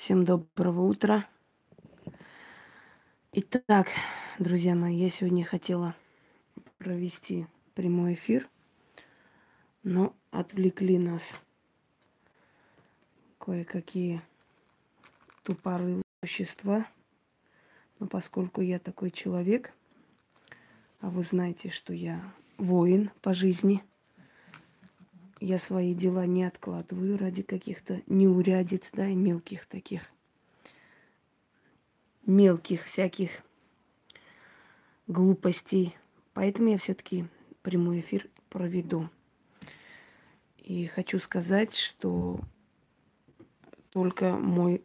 Всем доброго утра. Итак, друзья мои, я сегодня хотела провести прямой эфир, но отвлекли нас кое-какие тупорылые существа. Но поскольку я такой человек, а вы знаете, что я воин по жизни, я свои дела не откладываю ради каких-то неурядиц, да, и мелких таких, мелких всяких глупостей. Поэтому я все-таки прямой эфир проведу. И хочу сказать, что только мой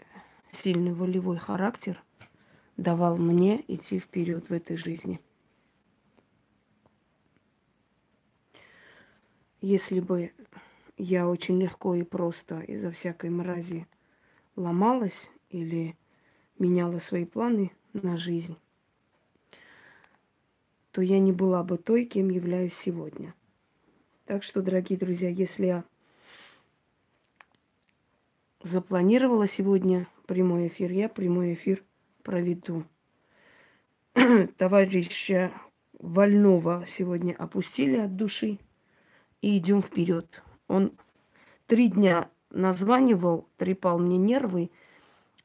сильный волевой характер давал мне идти вперед в этой жизни. Если бы я очень легко и просто из-за всякой мрази ломалась или меняла свои планы на жизнь, то я не была бы той, кем являюсь сегодня. Так что, дорогие друзья, если я запланировала сегодня прямой эфир, я прямой эфир проведу. Товарища Вольного сегодня опустили от души и идем вперед. Он три дня названивал, трепал мне нервы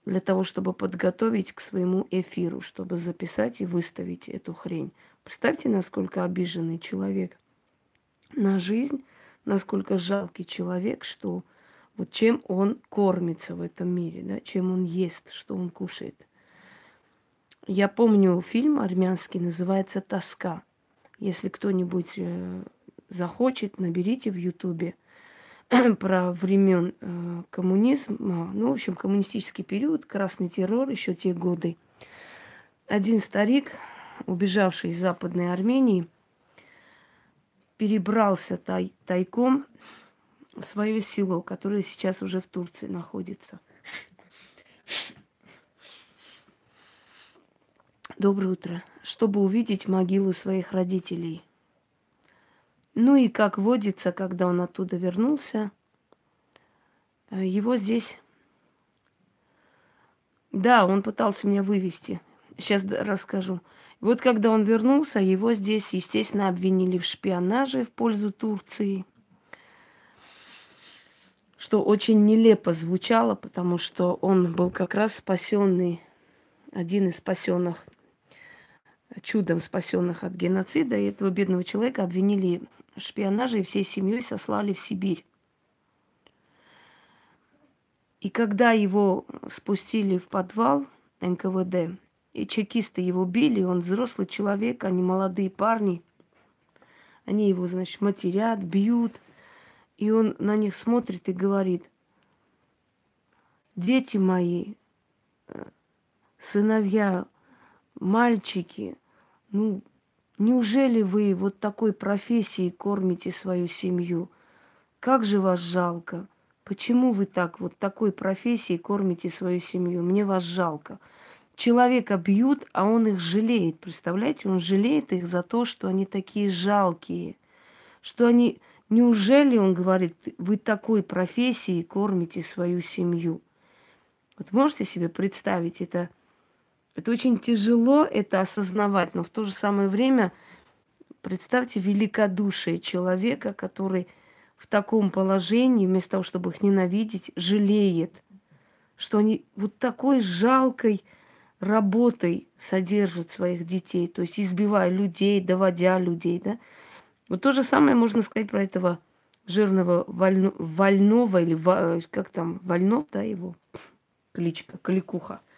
для того, чтобы подготовить к своему эфиру, чтобы записать и выставить эту хрень. Представьте, насколько обиженный человек на жизнь, насколько жалкий человек, что вот чем он кормится в этом мире, да, чем он ест, что он кушает. Я помню фильм армянский, называется «Тоска». Если кто-нибудь э, захочет, наберите в Ютубе про времен э, коммунизма, ну, в общем, коммунистический период, красный террор, еще те годы. Один старик, убежавший из Западной Армении, перебрался тай, тайком в свое село, которое сейчас уже в Турции находится. Доброе утро. Чтобы увидеть могилу своих родителей – ну и как водится, когда он оттуда вернулся, э, его здесь... Да, он пытался меня вывести. Сейчас расскажу. Вот когда он вернулся, его здесь, естественно, обвинили в шпионаже в пользу Турции. Что очень нелепо звучало, потому что он был как раз спасенный, один из спасенных, чудом спасенных от геноцида. И этого бедного человека обвинили шпионажа и всей семьей сослали в Сибирь. И когда его спустили в подвал НКВД, и чекисты его били, он взрослый человек, они молодые парни, они его, значит, матерят, бьют, и он на них смотрит и говорит, дети мои, э, сыновья, мальчики, ну, Неужели вы вот такой профессией кормите свою семью? Как же вас жалко? Почему вы так вот такой профессией кормите свою семью? Мне вас жалко. Человека бьют, а он их жалеет. Представляете, он жалеет их за то, что они такие жалкие. Что они... Неужели, он говорит, вы такой профессией кормите свою семью? Вот можете себе представить это? Это очень тяжело это осознавать, но в то же самое время представьте великодушие человека, который в таком положении, вместо того, чтобы их ненавидеть, жалеет, что они вот такой жалкой работой содержат своих детей, то есть избивая людей, доводя людей, да. Вот то же самое можно сказать про этого жирного вольно, вольного или как там, вольнов, да, его кличка, кликуха –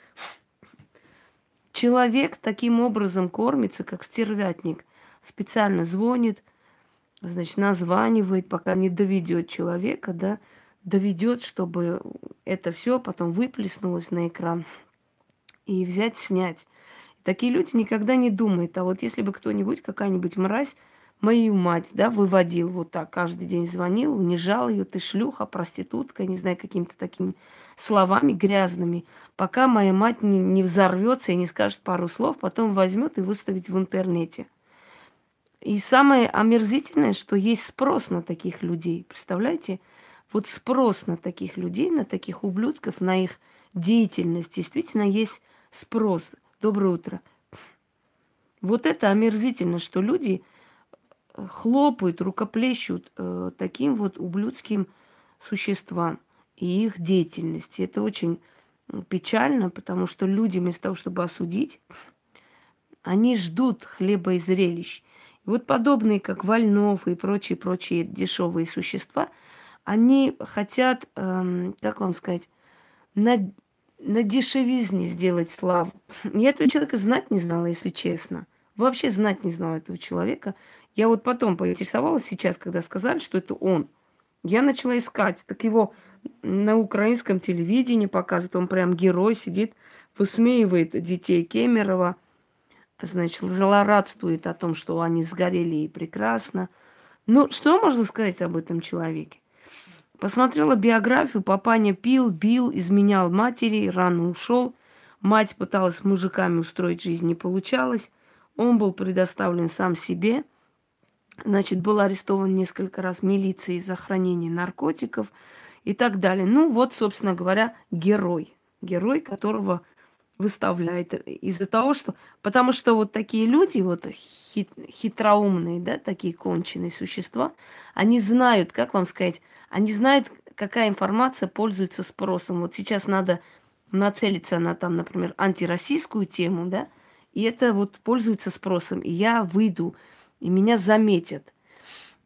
Человек таким образом кормится, как стервятник. Специально звонит, значит, названивает, пока не доведет человека, да, доведет, чтобы это все потом выплеснулось на экран и взять, снять. такие люди никогда не думают, а вот если бы кто-нибудь, какая-нибудь мразь мою мать, да, выводил вот так, каждый день звонил, унижал ее, ты шлюха, проститутка, не знаю, какими-то такими словами грязными, пока моя мать не, не взорвется и не скажет пару слов, потом возьмет и выставит в интернете. И самое омерзительное, что есть спрос на таких людей. Представляете? вот спрос на таких людей, на таких ублюдков, на их деятельность, действительно есть спрос. Доброе утро. Вот это омерзительно, что люди хлопают, рукоплещут э, таким вот ублюдским существам и их деятельности. Это очень печально, потому что люди вместо того, чтобы осудить, они ждут хлеба и зрелищ. И вот подобные, как Вольнов и прочие-прочие дешевые существа, они хотят, эм, как вам сказать, на, на дешевизне сделать славу. Я этого человека знать не знала, если честно. Вообще знать не знала этого человека. Я вот потом поинтересовалась сейчас, когда сказали, что это он. Я начала искать. Так его на украинском телевидении показывают. Он прям герой сидит, высмеивает детей Кемерова. Значит, злорадствует о том, что они сгорели и прекрасно. Ну, что можно сказать об этом человеке? Посмотрела биографию, папаня пил, бил, изменял матери, рано ушел. Мать пыталась мужиками устроить жизнь, не получалось. Он был предоставлен сам себе. Значит, был арестован несколько раз милицией за хранение наркотиков и так далее. Ну, вот, собственно говоря, герой. Герой, которого выставляет из-за того, что... Потому что вот такие люди, вот хит, хитроумные, да, такие конченые существа, они знают, как вам сказать, они знают, какая информация пользуется спросом. Вот сейчас надо нацелиться на там, например, антироссийскую тему, да, и это вот пользуется спросом. И я выйду, и меня заметят.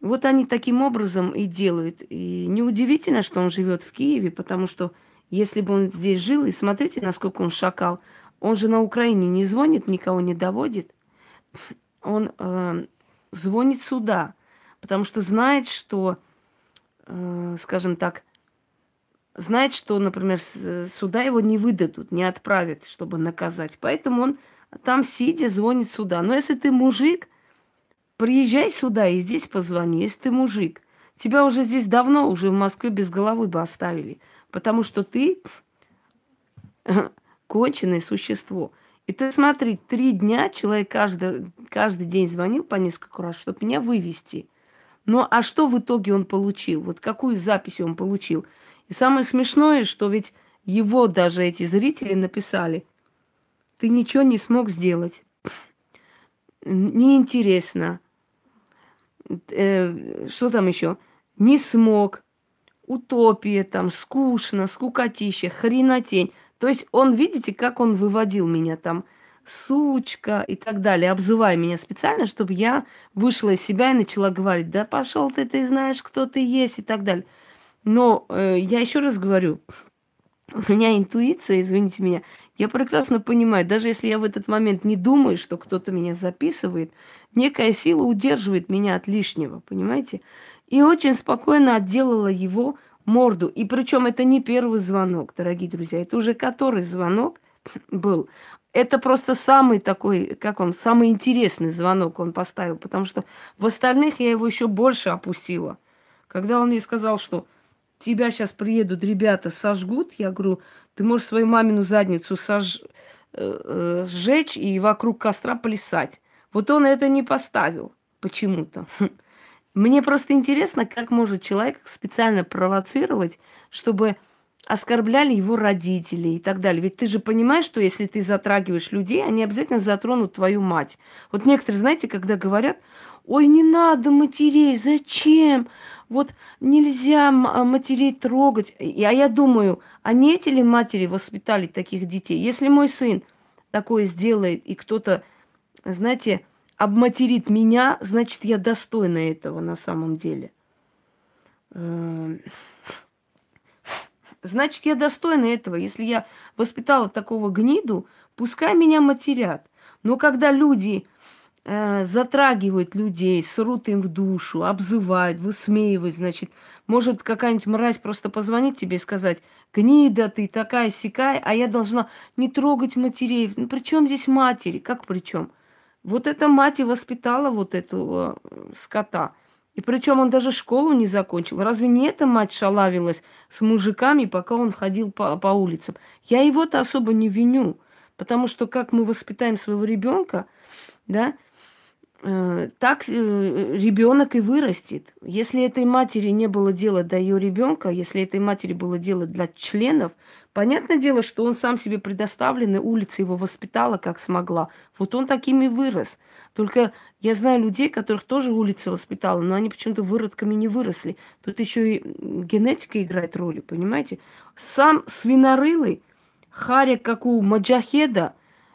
Вот они таким образом и делают. И неудивительно, что он живет в Киеве, потому что если бы он здесь жил, и смотрите, насколько он шакал, он же на Украине не звонит, никого не доводит. Он э, звонит сюда, потому что знает, что, э, скажем так, знает, что, например, сюда его не выдадут, не отправят, чтобы наказать. Поэтому он там сидя звонит сюда. Но если ты мужик, приезжай сюда и здесь позвони, если ты мужик. Тебя уже здесь давно, уже в Москве без головы бы оставили. Потому что ты конченое существо. И ты смотри, три дня человек каждый, каждый день звонил по несколько раз, чтобы меня вывести. Ну а что в итоге он получил? Вот какую запись он получил? И самое смешное, что ведь его даже эти зрители написали – ты ничего не смог сделать. Неинтересно. Э, что там еще? Не смог. Утопия там, скучно, скукотища, хренотень. То есть он, видите, как он выводил меня там, сучка и так далее, обзывая меня специально, чтобы я вышла из себя и начала говорить, да пошел ты, ты знаешь, кто ты есть и так далее. Но э, я еще раз говорю, у меня интуиция, извините меня, я прекрасно понимаю, даже если я в этот момент не думаю, что кто-то меня записывает, некая сила удерживает меня от лишнего, понимаете? И очень спокойно отделала его морду. И причем это не первый звонок, дорогие друзья, это уже который звонок был. Это просто самый такой, как вам, самый интересный звонок он поставил, потому что в остальных я его еще больше опустила. Когда он мне сказал, что тебя сейчас приедут ребята, сожгут, я говорю, ты можешь свою мамину задницу сож... Э, э, сжечь и вокруг костра плясать. Вот он это не поставил почему-то. Мне просто интересно, как может человек специально провоцировать, чтобы оскорбляли его родители и так далее. Ведь ты же понимаешь, что если ты затрагиваешь людей, они обязательно затронут твою мать. Вот некоторые, знаете, когда говорят, ой, не надо матерей, зачем? вот нельзя а, матерей трогать. А я думаю, а не эти ли матери воспитали таких детей? Если мой сын такое сделает, и кто-то, знаете, обматерит меня, значит, я достойна этого на самом деле. Эм, значит, я достойна этого. Если я воспитала такого гниду, пускай меня матерят. Но когда люди затрагивают людей, срут им в душу, обзывают, высмеивают, значит, может какая-нибудь мразь просто позвонить тебе и сказать, гнида ты такая сякая, а я должна не трогать матерей. Ну, при чем здесь матери? Как при чем? Вот эта мать и воспитала вот эту э, скота. И причем он даже школу не закончил. Разве не эта мать шалавилась с мужиками, пока он ходил по, по улицам? Я его-то особо не виню. Потому что как мы воспитаем своего ребенка, да, Э, так э, ребенок и вырастет. Если этой матери не было дела до ее ребенка, если этой матери было дело для членов, понятное дело, что он сам себе предоставленный, улица его воспитала как смогла. Вот он таким и вырос. Только я знаю людей, которых тоже улица воспитала, но они почему-то выродками не выросли. Тут еще и генетика играет роль, понимаете? Сам свинорылый, харя как у маджахеда,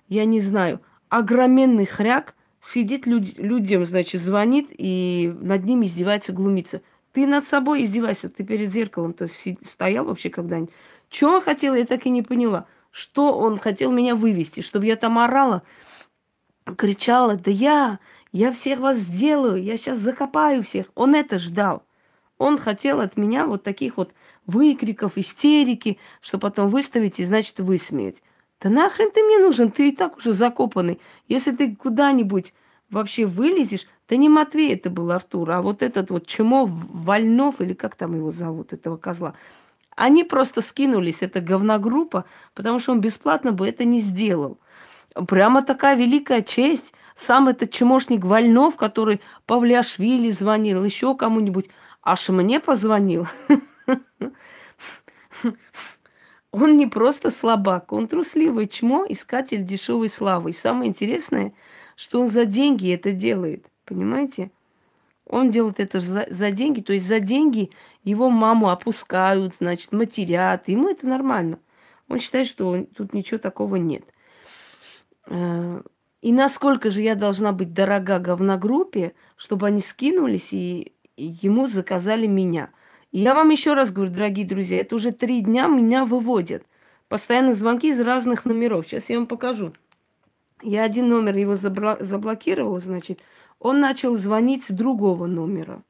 я не знаю, огроменный хряк – сидит люд, людям, значит, звонит и над ними издевается, глумится. Ты над собой издевайся, ты перед зеркалом-то стоял вообще когда-нибудь? Чего он хотел, я так и не поняла. Что он хотел меня вывести, чтобы я там орала, кричала, да я, я всех вас сделаю, я сейчас закопаю всех. Он это ждал. Он хотел от меня вот таких вот выкриков, истерики, что потом выставить и, значит, высмеять. Да нахрен ты мне нужен? Ты и так уже закопанный. Если ты куда-нибудь вообще вылезешь, да не Матвей это был Артур, а вот этот вот Чмо Вольнов, или как там его зовут, этого козла. Они просто скинулись, это говногруппа, потому что он бесплатно бы это не сделал. Прямо такая великая честь. Сам этот чмошник Вольнов, который Павлиашвили звонил, еще кому-нибудь, аж мне позвонил. Он не просто слабак, он трусливый чмо, искатель дешевой славы. И самое интересное, что он за деньги это делает, понимаете? Он делает это за, за деньги, то есть за деньги его маму опускают, значит, матерят. Ему это нормально. Он считает, что он, тут ничего такого нет. Э, и насколько же я должна быть дорога говногруппе, чтобы они скинулись и, и ему заказали меня – я вам еще раз говорю, дорогие друзья, это уже три дня меня выводят. Постоянно звонки из разных номеров. Сейчас я вам покажу. Я один номер его заблокировала, значит. Он начал звонить с другого номера.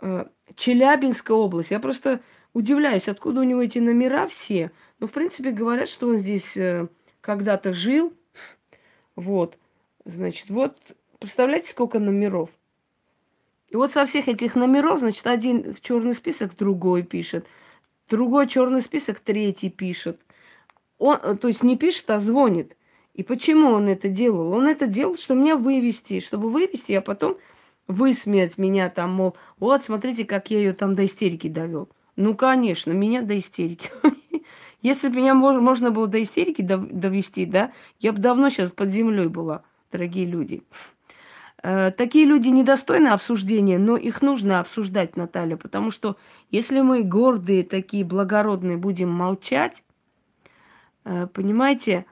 Э, Челябинская область. Я просто удивляюсь, откуда у него эти номера все. Но, в принципе, говорят, что он здесь э, когда-то жил. Вот. Значит, вот, представляете, сколько номеров? И вот со всех этих номеров, значит, один в черный список другой пишет, другой черный список третий пишет. Он, э, то есть не пишет, а звонит. И почему он это делал? Он это делал, чтобы меня вывести, чтобы вывести, а потом высмеять меня там, мол, вот, смотрите, как я ее там до истерики довел. Ну, конечно, меня до истерики. Если бы меня можно было до истерики довести, да, я бы давно сейчас под землей была, дорогие люди. Э, такие люди недостойны обсуждения, но их нужно обсуждать, Наталья, потому что если мы гордые, такие благородные будем молчать, э, понимаете,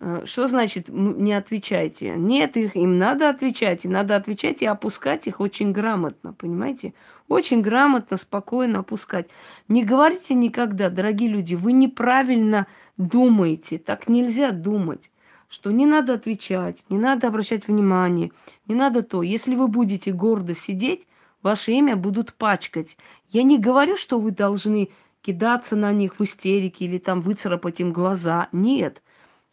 э, что значит не отвечайте? Нет, их, им надо отвечать, и надо отвечать и опускать их очень грамотно, понимаете? Очень грамотно, спокойно опускать. Не говорите никогда, дорогие люди, вы неправильно думаете, так нельзя думать что не надо отвечать, не надо обращать внимание, не надо то. Если вы будете гордо сидеть, ваше имя будут пачкать. Я не говорю, что вы должны кидаться на них в истерике или там выцарапать им глаза. Нет.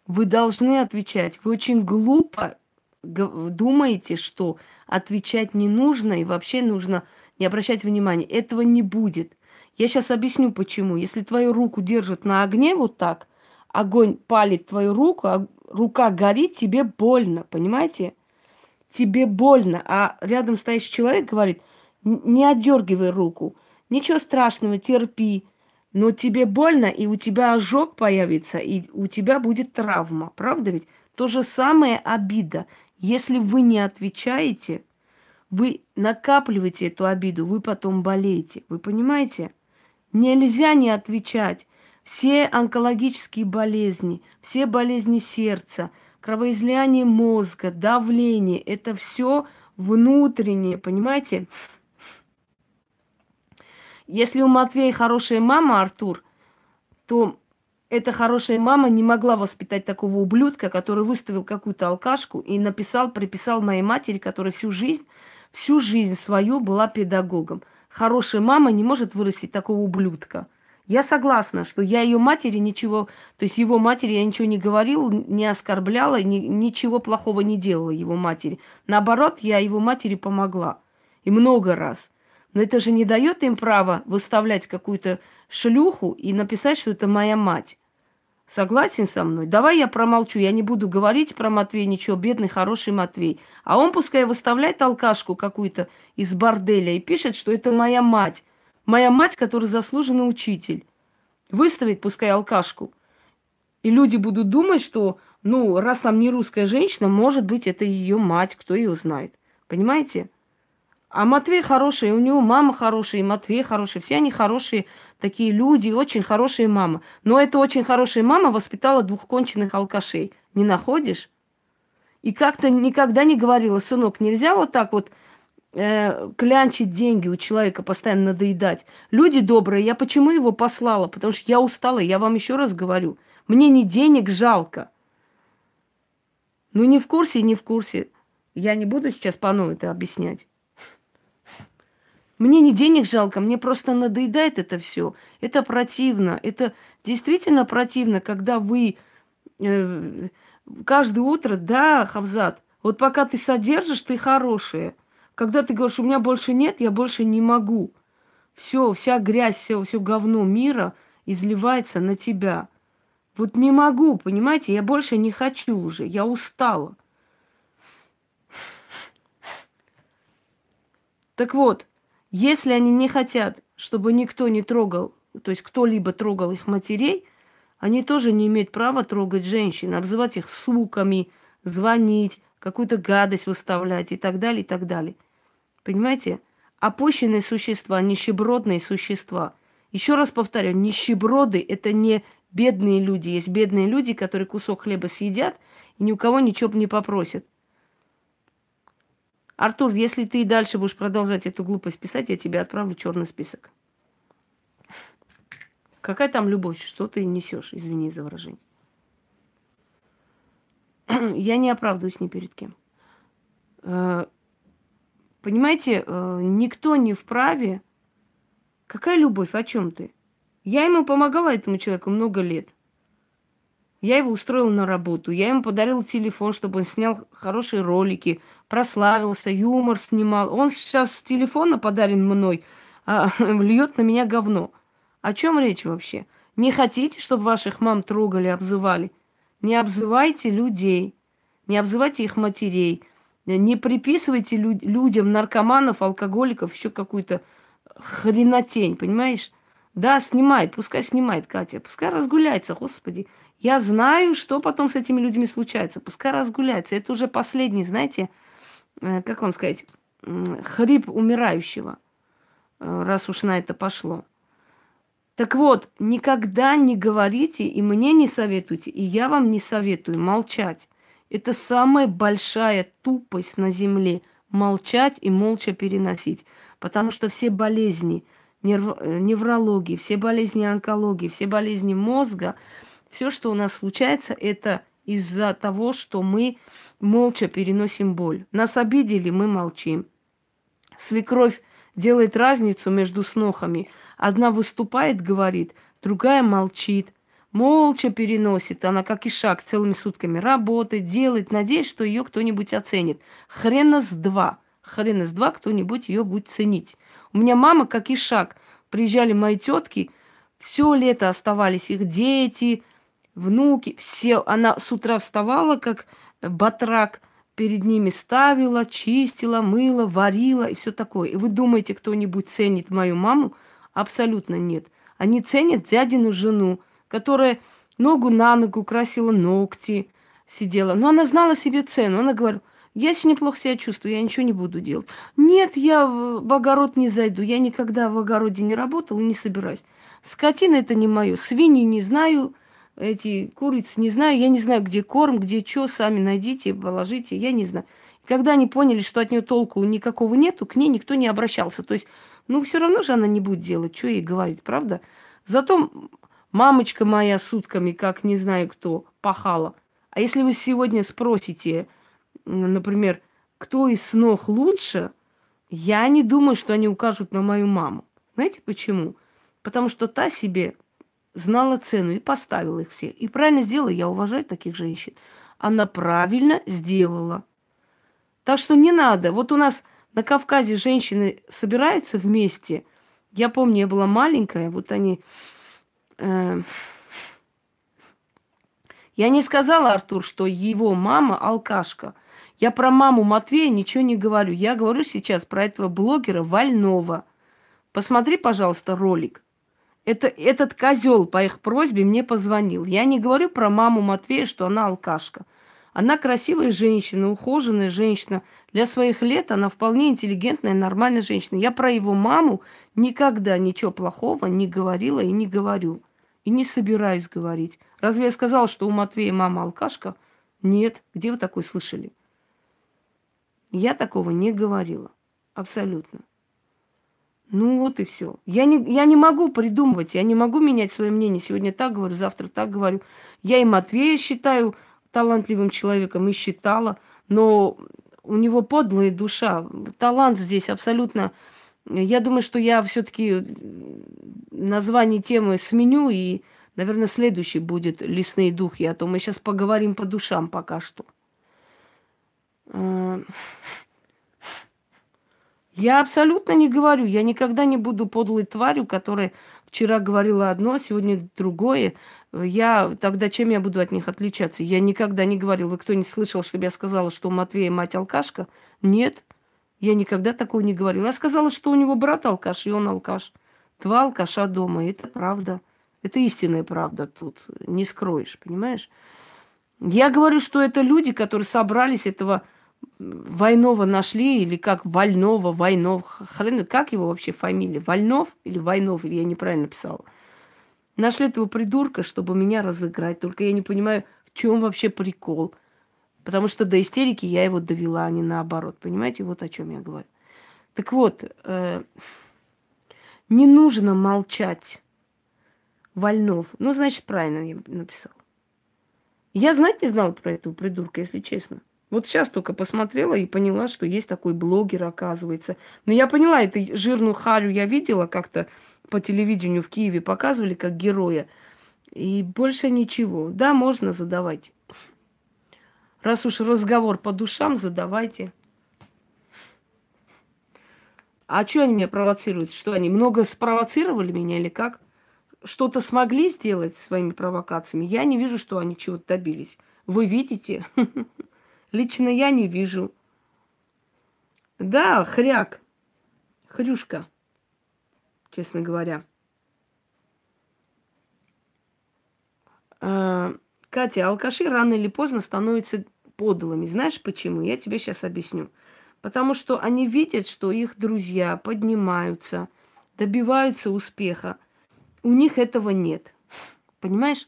Вы должны отвечать. Вы очень глупо думаете, что отвечать не нужно и вообще нужно не обращать внимания. Этого не будет. Я сейчас объясню почему. Если твою руку держат на огне вот так, огонь палит твою руку, а рука горит, тебе больно, понимаете? Тебе больно, а рядом стоящий человек говорит, не отдергивай руку, ничего страшного, терпи, но тебе больно, и у тебя ожог появится, и у тебя будет травма, правда ведь? То же самое обида. Если вы не отвечаете, вы накапливаете эту обиду, вы потом болеете. Вы понимаете? Нельзя не отвечать. Все онкологические болезни, все болезни сердца, кровоизлияние мозга, давление, это все внутреннее, понимаете? Если у Матвея хорошая мама, Артур, то эта хорошая мама не могла воспитать такого ублюдка, который выставил какую-то алкашку и написал, приписал моей матери, которая всю жизнь, всю жизнь свою была педагогом. Хорошая мама не может вырастить такого ублюдка. Я согласна, что я ее матери ничего, то есть его матери я ничего не говорил, не оскорбляла, ни, ничего плохого не делала его матери. Наоборот, я его матери помогла. И много раз. Но это же не дает им права выставлять какую-то шлюху и написать, что это моя мать. Согласен со мной? Давай я промолчу, я не буду говорить про Матвей ничего, бедный, хороший Матвей. А он пускай выставляет алкашку какую-то из борделя и пишет, что это моя мать. Моя мать, которая заслуженный учитель. Выставит пускай алкашку. И люди будут думать, что, ну, раз там не русская женщина, может быть, это ее мать, кто ее знает. Понимаете? А Матвей хороший, у него мама хорошая, и Матвей хороший. Все они хорошие такие люди, очень хорошие мама. Но эта очень хорошая мама воспитала двух конченых алкашей. Не находишь? И как-то никогда не говорила, сынок, нельзя вот так вот э, клянчить деньги у человека, постоянно надоедать. Люди добрые, я почему его послала? Потому что я устала, я вам еще раз говорю. Мне не денег жалко. Ну, не в курсе, не в курсе. Я не буду сейчас новой это объяснять. Мне не денег жалко, мне просто надоедает это все. Это противно. Это действительно противно, когда вы э, каждое утро, да, Хавзат, вот пока ты содержишь, ты хорошая. Когда ты говоришь, у меня больше нет, я больше не могу. Все, вся грязь, все, все говно мира изливается на тебя. Вот не могу, понимаете, я больше не хочу уже, я устала. Так вот, если они не хотят, чтобы никто не трогал, то есть кто-либо трогал их матерей, они тоже не имеют права трогать женщин, обзывать их суками, звонить, какую-то гадость выставлять и так далее, и так далее. Понимаете? Опущенные существа, нищебродные существа. Еще раз повторяю, нищеброды – это не бедные люди. Есть бедные люди, которые кусок хлеба съедят и ни у кого ничего не попросят. Артур, если ты и дальше будешь продолжать эту глупость писать, я тебе отправлю черный список. Какая там любовь? Что ты несешь? Извини за выражение. Я не оправдываюсь ни перед кем. Понимаете, э, никто не вправе. Какая любовь? О чем ты? Я ему помогала этому человеку много лет. Я его устроила на работу, я ему подарила телефон, чтобы он снял хорошие ролики, прославился, юмор снимал. Он сейчас с телефона, подарен мной, а, льет на меня говно. О чем речь вообще? Не хотите, чтобы ваших мам трогали, обзывали? Не обзывайте людей, не обзывайте их матерей, не приписывайте лю- людям, наркоманов, алкоголиков, еще какую-то хренотень, понимаешь? Да, снимает, пускай снимает Катя, пускай разгуляется, господи. Я знаю, что потом с этими людьми случается. Пускай разгуляется. Это уже последний, знаете, э, как вам сказать, хрип умирающего, э, раз уж на это пошло. Так вот, никогда не говорите, и мне не советуйте, и я вам не советую молчать. Это самая большая тупость на земле. Молчать и молча переносить. Потому что все болезни, нерв... Э, неврологии, все болезни онкологии, все болезни мозга – все, что у нас случается, это из-за того, что мы молча переносим боль. Нас обидели, мы молчим. Свекровь делает разницу между снохами. Одна выступает, говорит, другая молчит. Молча переносит. Она как и шаг целыми сутками работает, делает, надеясь, что ее кто-нибудь оценит. Хрена с два. Хрена с два кто-нибудь ее будет ценить. У меня мама как и шаг. Приезжали мои тетки, все лето оставались их дети, внуки, все. Она с утра вставала, как батрак, перед ними ставила, чистила, мыла, варила и все такое. И вы думаете, кто-нибудь ценит мою маму? Абсолютно нет. Они ценят дядину жену, которая ногу на ногу красила ногти, сидела. Но она знала себе цену. Она говорила, я сегодня плохо себя чувствую, я ничего не буду делать. Нет, я в огород не зайду. Я никогда в огороде не работала и не собираюсь. Скотина это не мое. Свиньи не знаю, эти курицы, не знаю, я не знаю, где корм, где что, сами найдите, положите, я не знаю. И когда они поняли, что от нее толку никакого нету, к ней никто не обращался. То есть, ну, все равно же она не будет делать, что ей говорить, правда? Зато мамочка моя сутками, как не знаю кто, пахала. А если вы сегодня спросите, например, кто из снох лучше, я не думаю, что они укажут на мою маму. Знаете почему? Потому что та себе знала цену и поставила их все. И правильно сделала, я уважаю таких женщин. Она правильно сделала. Так что не надо. Вот у нас на Кавказе женщины собираются вместе. Я помню, я была маленькая, вот они... Э, Я не сказала, Артур, что его мама алкашка. Я про маму Матвея ничего не говорю. Я говорю сейчас про этого блогера Вольнова. Посмотри, пожалуйста, ролик. Это, этот козел по их просьбе мне позвонил. Я не говорю про маму Матвея, что она алкашка. Она красивая женщина, ухоженная женщина. Для своих лет она вполне интеллигентная, нормальная женщина. Я про его маму никогда ничего плохого не говорила и не говорю. И не собираюсь говорить. Разве я сказала, что у Матвея мама алкашка? Нет. Где вы такое слышали? Я такого не говорила. Абсолютно. Ну вот и все. Я не, я не могу придумывать, я не могу менять свое мнение. Сегодня так говорю, завтра так говорю. Я и Матвея считаю талантливым человеком, и считала, но у него подлая душа. Талант здесь абсолютно... Я думаю, что я все-таки название темы сменю, и, наверное, следующий будет «Лесные духи», а то мы сейчас поговорим по душам пока что. А, я абсолютно не говорю, я никогда не буду подлой тварью, которая вчера говорила одно, сегодня другое. Я тогда чем я буду от них отличаться? Я никогда не говорил. Вы кто не слышал, чтобы я сказала, что у Матвея мать алкашка? Нет. Я никогда такого не говорила. Я сказала, что у него брат алкаш, и он алкаш. Два алкаша дома. И это правда. Это истинная правда тут. Не скроешь, понимаешь? Я говорю, что это люди, которые собрались этого Войнова нашли, или как Вольнова, Войнов, хрен, как его вообще фамилия? Вольнов или Войнов, или я неправильно писала. Нашли этого придурка, чтобы меня разыграть. Только я не понимаю, в чем вообще прикол. Потому что до истерики я его довела, а не наоборот. Понимаете, вот о чем я говорю. Так вот, э, не нужно молчать. Вольнов. Ну, значит, правильно я написал. Я знать не знала про этого придурка, если честно. Вот сейчас только посмотрела и поняла, что есть такой блогер, оказывается. Но я поняла, эту жирную харю я видела как-то по телевидению в Киеве, показывали как героя. И больше ничего. Да, можно задавать. Раз уж разговор по душам, задавайте. А что они меня провоцируют? Что они много спровоцировали меня или как? Что-то смогли сделать своими провокациями? Я не вижу, что они чего-то добились. Вы видите? Лично я не вижу. Да, хряк. Хрюшка, честно говоря. А, Катя, алкаши рано или поздно становятся подлыми. Знаешь почему? Я тебе сейчас объясню. Потому что они видят, что их друзья поднимаются, добиваются успеха. У них этого нет. Понимаешь?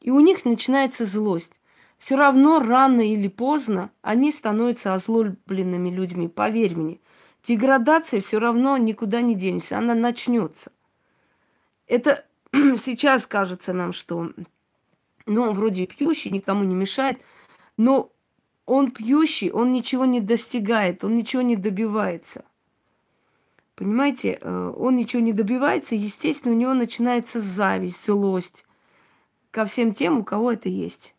И у них начинается злость все равно рано или поздно они становятся озлобленными людьми. Поверь мне, деградация все равно никуда не денется, она начнется. Это сейчас кажется нам, что ну, вроде пьющий, никому не мешает, но он пьющий, он ничего не достигает, он ничего не добивается. Понимаете, э, он ничего не добивается, естественно, у него начинается зависть, злость ко всем тем, у кого это есть.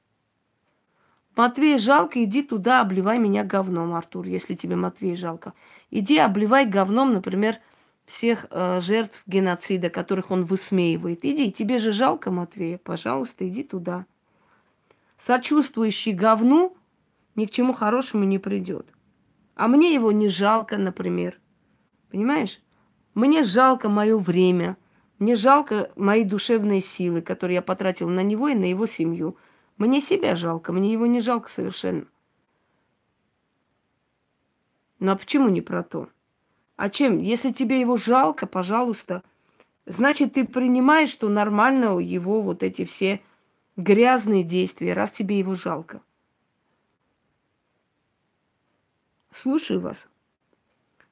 Матвей жалко, иди туда, обливай меня говном, Артур, если тебе Матвей жалко. Иди обливай говном, например, всех э, жертв геноцида, которых он высмеивает. Иди, тебе же жалко Матвея, пожалуйста, иди туда. Сочувствующий говну ни к чему хорошему не придет. А мне его не жалко, например. Понимаешь? Мне жалко мое время. Мне жалко мои душевные силы, которые я потратил на него и на его семью. Мне себя жалко, мне его не жалко совершенно. Ну а почему не про то? А чем? Если тебе его жалко, пожалуйста, значит, ты принимаешь, что нормально его вот эти все грязные действия, раз тебе его жалко. Слушаю вас.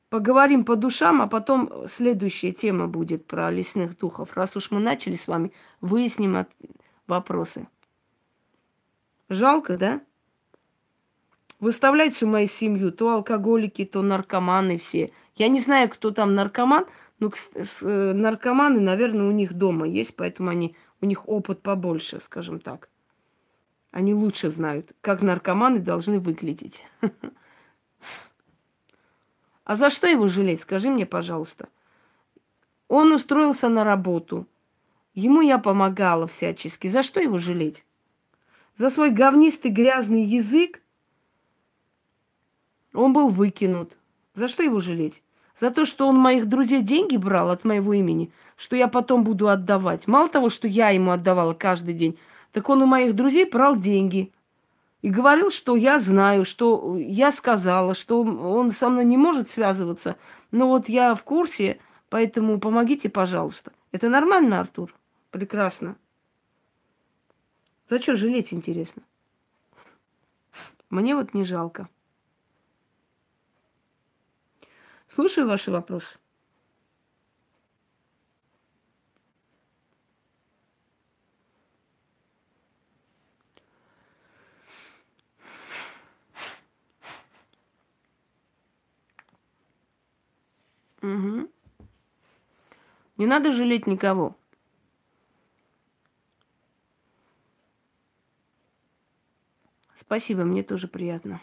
Поговорим по душам, а потом следующая тема будет про лесных духов. Раз уж мы начали с вами, выясним от... вопросы. Жалко, да? Выставлять всю мою семью, то алкоголики, то наркоманы все. Я не знаю, кто там наркоман, но э, наркоманы, наверное, у них дома есть, поэтому они, у них опыт побольше, скажем так. Они лучше знают, как наркоманы должны выглядеть. А за что его жалеть, скажи мне, пожалуйста. Он устроился на работу. Ему я помогала всячески. За что его жалеть? За свой говнистый грязный язык он был выкинут. За что его жалеть? За то, что он моих друзей деньги брал от моего имени, что я потом буду отдавать. Мало того, что я ему отдавала каждый день, так он у моих друзей брал деньги. И говорил, что я знаю, что я сказала, что он со мной не может связываться. Но вот я в курсе, поэтому помогите, пожалуйста. Это нормально, Артур? Прекрасно. За что жалеть, интересно? Мне вот не жалко. Слушаю ваши вопросы. Угу. Не надо жалеть никого. Спасибо, мне тоже приятно.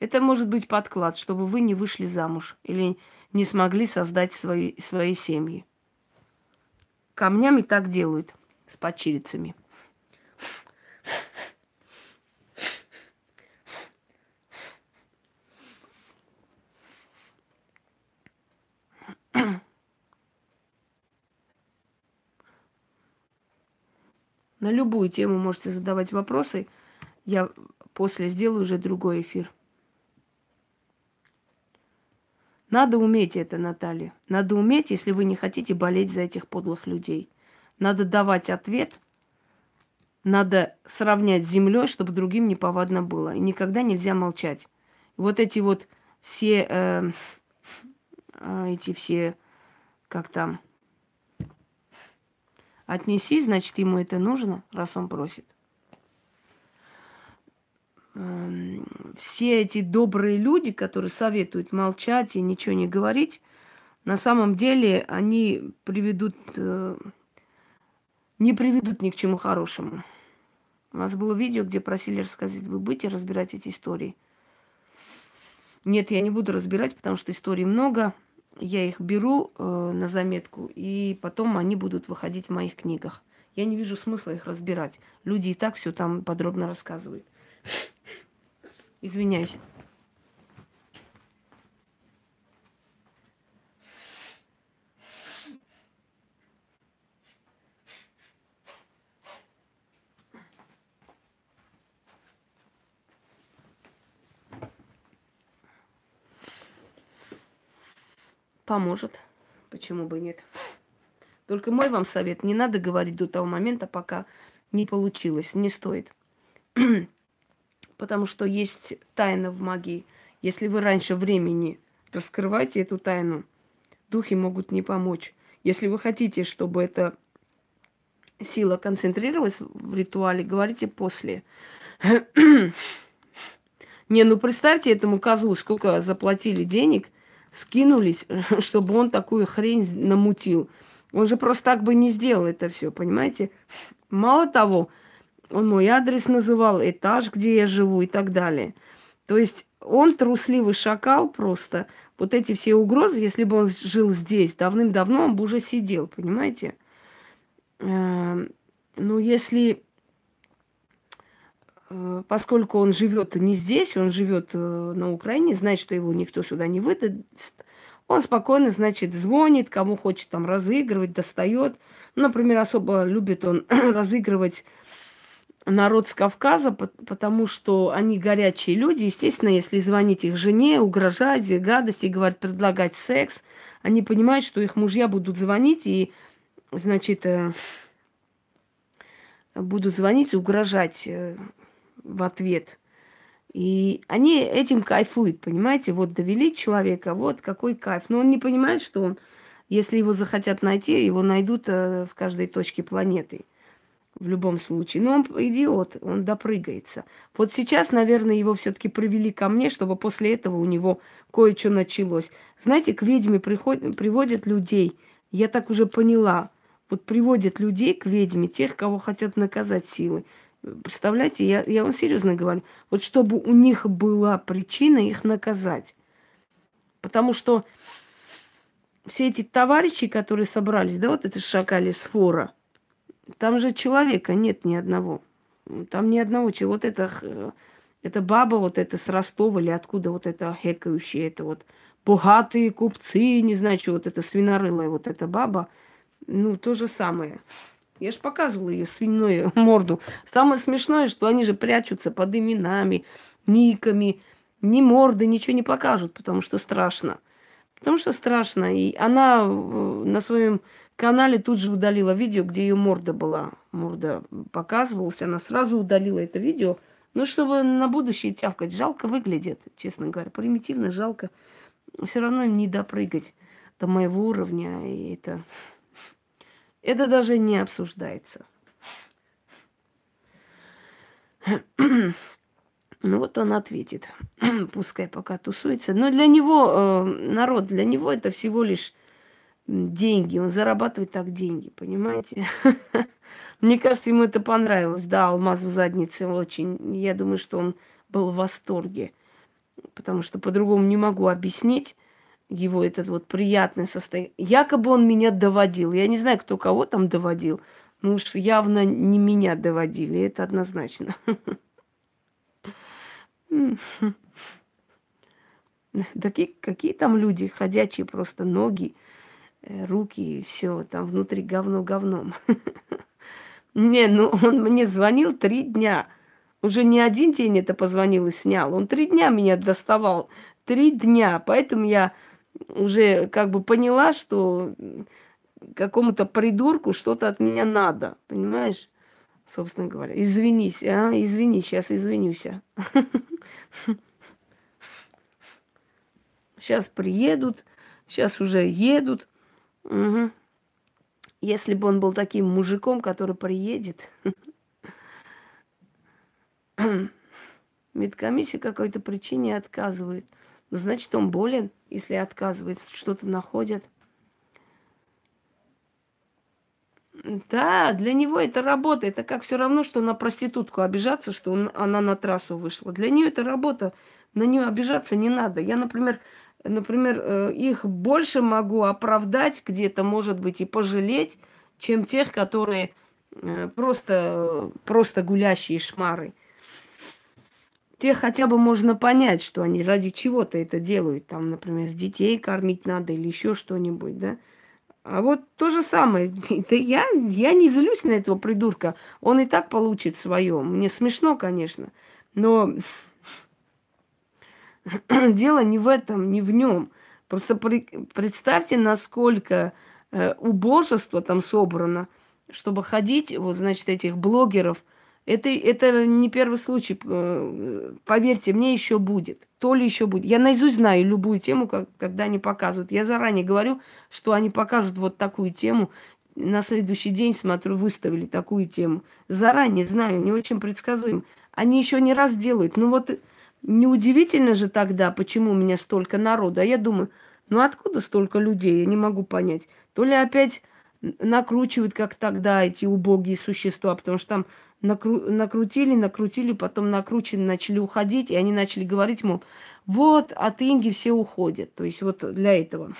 Это может быть подклад, чтобы вы не вышли замуж или не смогли создать свои, свои семьи. Камнями так делают с падчерицами. На любую тему можете задавать вопросы. Я после сделаю уже другой эфир. Надо уметь это, Наталья. Надо уметь, если вы не хотите болеть за этих подлых людей. Надо давать ответ. Надо сравнять с землей, чтобы другим не повадно было. И никогда нельзя молчать. Вот эти вот все, э, э, эти все, как там, Отнеси, значит, ему это нужно, раз он просит. Эм, все эти добрые люди, которые советуют молчать и ничего не говорить, на самом деле они приведут, э, не приведут ни к чему хорошему. У нас было видео, где просили рассказать, вы будете разбирать эти истории? Нет, я не буду разбирать, потому что историй много я их беру э, на заметку, и потом они будут выходить в моих книгах. Я не вижу смысла их разбирать. Люди и так все там подробно рассказывают. Извиняюсь. Поможет. Почему бы нет? Только мой вам совет, не надо говорить до того момента, пока не получилось, не стоит. Потому что есть тайна в магии. Если вы раньше времени раскрываете эту тайну, духи могут не помочь. Если вы хотите, чтобы эта сила концентрировалась в ритуале, говорите после. Не, ну представьте этому козлу, сколько заплатили денег – скинулись, чтобы он такую хрень намутил. Он же просто так бы не сделал это все, понимаете? Мало того, он мой адрес называл, этаж, где я живу и так далее. То есть он трусливый шакал просто. Вот эти все угрозы, если бы он жил здесь давным-давно, он бы уже сидел, понимаете? Эм, ну, если Э, поскольку он живет не здесь, он живет э, на Украине, знает, что его никто сюда не выдаст, он спокойно, значит, звонит, кому хочет там разыгрывать, достает. Например, особо любит он разыгрывать народ с Кавказа, потому что они горячие люди. Естественно, если звонить их жене, угрожать, гадости, говорить, предлагать секс, они понимают, что их мужья будут звонить и, значит, э, будут звонить и угрожать в ответ. И они этим кайфуют, понимаете? Вот довели человека, вот какой кайф. Но он не понимает, что он, если его захотят найти, его найдут э, в каждой точке планеты. В любом случае. Но он идиот, он допрыгается. Вот сейчас, наверное, его все-таки привели ко мне, чтобы после этого у него кое-что началось. Знаете, к ведьме приходят, приводят людей. Я так уже поняла. Вот приводят людей к ведьме, тех, кого хотят наказать силой. Представляете, я, я вам серьезно говорю. Вот чтобы у них была причина их наказать. Потому что все эти товарищи, которые собрались, да, вот это шакали сфора, Там же человека нет ни одного. Там ни одного чего. Вот это, это баба, вот это с Ростова или откуда вот это хекающее, это вот богатые купцы, не знаю, что вот это свинорылая вот эта баба. Ну, то же самое. Я же показывала ее свиную морду. Самое смешное, что они же прячутся под именами, никами, ни морды, ничего не покажут, потому что страшно. Потому что страшно. И она э, на своем канале тут же удалила видео, где ее морда была. Морда показывалась. Она сразу удалила это видео. Ну, чтобы на будущее тявкать. Жалко выглядит, честно говоря. Примитивно жалко. Все равно им не допрыгать до моего уровня. И это... Это даже не обсуждается. Ну вот он ответит, пускай пока тусуется. Но для него, э, народ, для него это всего лишь деньги. Он зарабатывает так деньги, понимаете? Мне кажется, ему это понравилось. Да, алмаз в заднице очень. Я думаю, что он был в восторге. Потому что по-другому не могу объяснить его этот вот приятное состояние. Якобы он меня доводил. Я не знаю, кто кого там доводил. Ну уж явно не меня доводили, это однозначно. Да какие, там люди, ходячие просто ноги, э, руки, все, там внутри говно говном. Не, ну он мне звонил три дня. Уже не один день это позвонил и снял. Он три дня меня доставал. Три дня. Поэтому я уже как бы поняла, что какому-то придурку что-то от меня надо. Понимаешь? Собственно говоря. Извинись, а? Извини, сейчас извинюсь. Сейчас приедут, сейчас уже едут. Угу. Если бы он был таким мужиком, который приедет, медкомиссия какой-то причине отказывает. Ну, значит, он болен, если отказывает, что-то находят. Да, для него это работа. Это как все равно, что на проститутку обижаться, что он, она на трассу вышла. Для нее это работа. На нее обижаться не надо. Я, например, например, э, их больше могу оправдать где-то, может быть, и пожалеть, чем тех, которые э, просто, просто гулящие шмары. Тех хотя бы можно понять, что они ради чего-то это делают. Там, например, детей кормить надо или еще что-нибудь, да. А вот то же самое. Да я, я не злюсь на этого придурка. Он и так получит свое. Мне смешно, конечно. Но дело не в этом, не в нем. Просто при, представьте, насколько э, убожество там собрано, чтобы ходить, вот, значит, этих блогеров – это, это не первый случай. Э, поверьте, мне еще будет. То ли еще будет. Я наизусть знаю любую тему, как, когда они показывают. Я заранее говорю, что они покажут вот такую тему. На следующий день, смотрю, выставили такую тему. Заранее знаю, не очень предсказуем. Они еще не раз делают. Ну вот неудивительно же тогда, почему у меня столько народа. А я думаю, ну откуда столько людей? Я не могу понять. То ли опять накручивают, как тогда, эти убогие существа, потому что там накру- накрутили, накрутили, потом накручены, начали уходить, и они начали говорить, мол, вот от Инги все уходят. То есть вот для этого.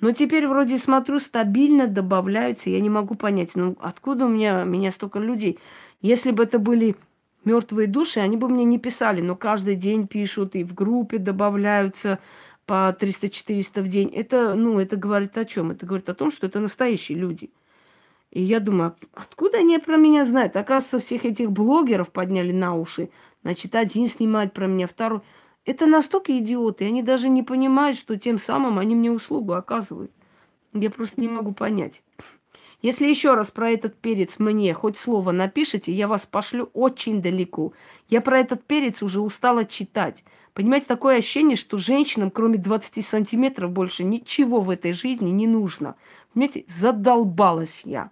Но теперь вроде смотрю, стабильно добавляются. Я не могу понять, ну откуда у меня, меня столько людей? Если бы это были мертвые души, они бы мне не писали, но каждый день пишут и в группе добавляются по 300-400 в день. Это, ну, это говорит о чем? Это говорит о том, что это настоящие люди – и я думаю, откуда они про меня знают? Оказывается, всех этих блогеров подняли на уши. Значит, один снимает про меня, второй. Это настолько идиоты, они даже не понимают, что тем самым они мне услугу оказывают. Я просто не могу понять. Если еще раз про этот перец мне хоть слово напишите, я вас пошлю очень далеко. Я про этот перец уже устала читать. Понимаете, такое ощущение, что женщинам, кроме 20 сантиметров, больше ничего в этой жизни не нужно. Понимаете, задолбалась я.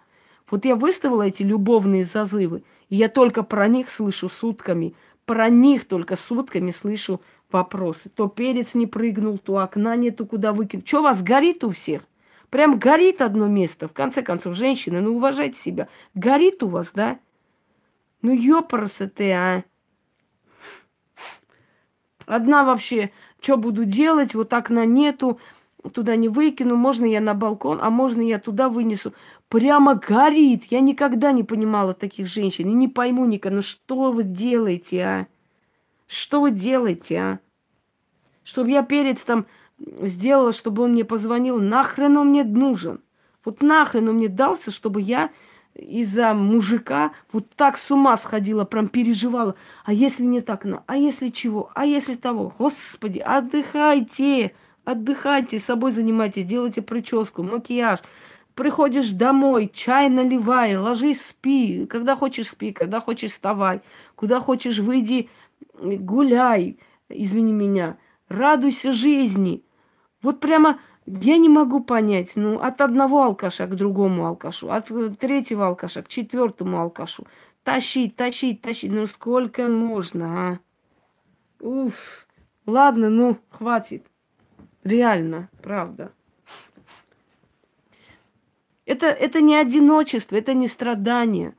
Вот я выставила эти любовные зазывы, и я только про них слышу сутками. Про них только сутками слышу вопросы. То перец не прыгнул, то окна нету, куда выкинуть. Что у вас горит у всех? Прям горит одно место. В конце концов, женщины, ну уважайте себя. Горит у вас, да? Ну ёпарсы ты, а. Одна вообще, что буду делать, вот окна нету, туда не выкину, можно я на балкон, а можно я туда вынесу. Прямо горит. Я никогда не понимала таких женщин. И не пойму никогда, ну что вы делаете, а? Что вы делаете, а? Чтобы я перец там сделала, чтобы он мне позвонил. Нахрен он мне нужен? Вот нахрен он мне дался, чтобы я из-за мужика вот так с ума сходила, прям переживала. А если не так, ну, а если чего, а если того? Господи, отдыхайте, отдыхайте, собой занимайтесь, делайте прическу, макияж. Приходишь домой, чай наливай, ложись, спи. Когда хочешь, спи, когда хочешь, вставай. Куда хочешь, выйди, гуляй, извини меня. Радуйся жизни. Вот прямо я не могу понять, ну, от одного алкаша к другому алкашу, от третьего алкаша к четвертому алкашу. Тащить, тащить, тащить. Ну, сколько можно, а? Уф. Ладно, ну, хватит. Реально, правда. Это, это не одиночество, это не страдание.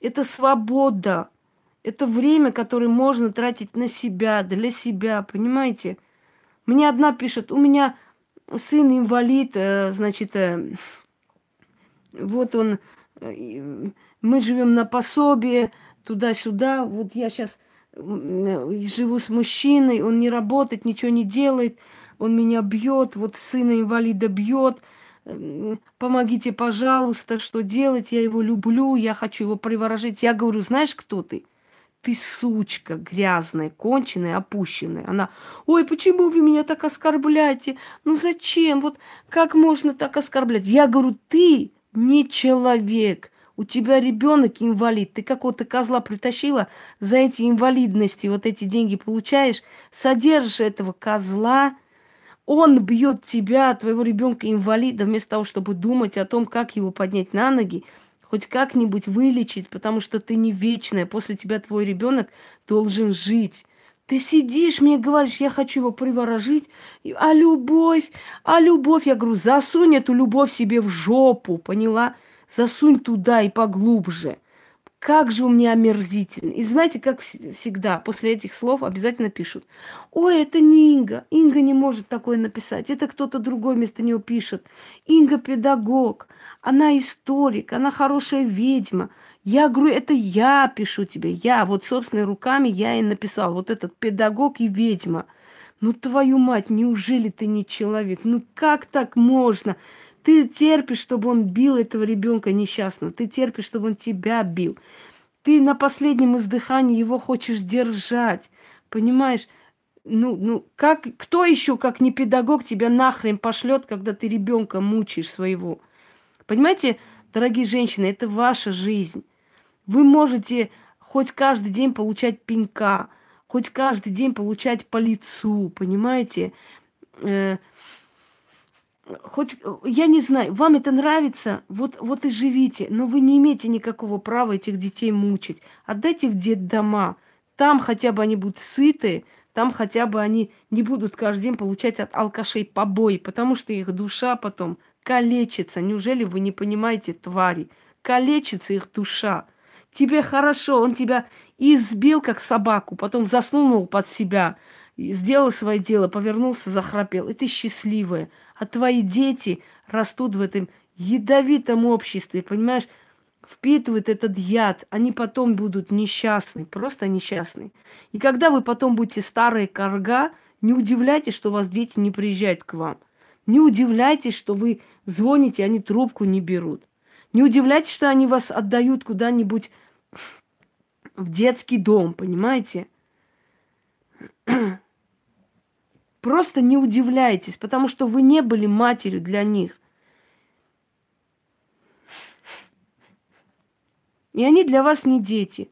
Это свобода. Это время, которое можно тратить на себя, для себя, понимаете? Мне одна пишет, у меня сын инвалид, э, значит, э, вот он, э, мы живем на пособие, туда-сюда, вот я сейчас живу с мужчиной, он не работает, ничего не делает, он меня бьет, вот сына инвалида бьет, помогите, пожалуйста, что делать, я его люблю, я хочу его приворожить. Я говорю, знаешь, кто ты? ты сучка грязная, конченая, опущенная. Она, ой, почему вы меня так оскорбляете? Ну зачем? Вот как можно так оскорблять? Я говорю, ты не человек. У тебя ребенок инвалид. Ты какого-то козла притащила, за эти инвалидности вот эти деньги получаешь, содержишь этого козла, он бьет тебя, твоего ребенка инвалида, вместо того, чтобы думать о том, как его поднять на ноги, хоть как-нибудь вылечить, потому что ты не вечная. После тебя твой ребенок должен жить. Ты сидишь, мне говоришь, я хочу его приворожить. А любовь, а любовь, я говорю, засунь эту любовь себе в жопу, поняла? Засунь туда и поглубже. Как же у меня омерзительно. И знаете, как всегда, после этих слов обязательно пишут. Ой, это не Инга. Инга не может такое написать. Это кто-то другой вместо нее пишет. Инга педагог. Она историк. Она хорошая ведьма. Я говорю, это я пишу тебе. Я вот собственными руками я и написал. Вот этот педагог и ведьма. Ну, твою мать, неужели ты не человек? Ну, как так можно? Ты терпишь, чтобы он бил этого ребенка несчастного. Ты терпишь, чтобы он тебя бил. Ты на последнем издыхании его хочешь держать. Понимаешь? Ну, ну, как, кто еще, как не педагог, тебя нахрен пошлет, когда ты ребенка мучаешь своего? Понимаете, дорогие женщины, это ваша жизнь. Вы можете хоть каждый день получать пинка, хоть каждый день получать по лицу, понимаете? Хоть, я не знаю, вам это нравится, вот, вот и живите, но вы не имеете никакого права этих детей мучить. Отдайте в детдома, там хотя бы они будут сыты, там хотя бы они не будут каждый день получать от алкашей побои, потому что их душа потом калечится. Неужели вы не понимаете, твари? Калечится их душа. Тебе хорошо, он тебя избил, как собаку, потом засунул под себя, сделал свое дело, повернулся, захрапел. И ты счастливая а твои дети растут в этом ядовитом обществе, понимаешь? впитывают этот яд, они потом будут несчастны, просто несчастны. И когда вы потом будете старые корга, не удивляйтесь, что у вас дети не приезжают к вам. Не удивляйтесь, что вы звоните, они трубку не берут. Не удивляйтесь, что они вас отдают куда-нибудь в детский дом, понимаете? Просто не удивляйтесь, потому что вы не были матерью для них. И они для вас не дети.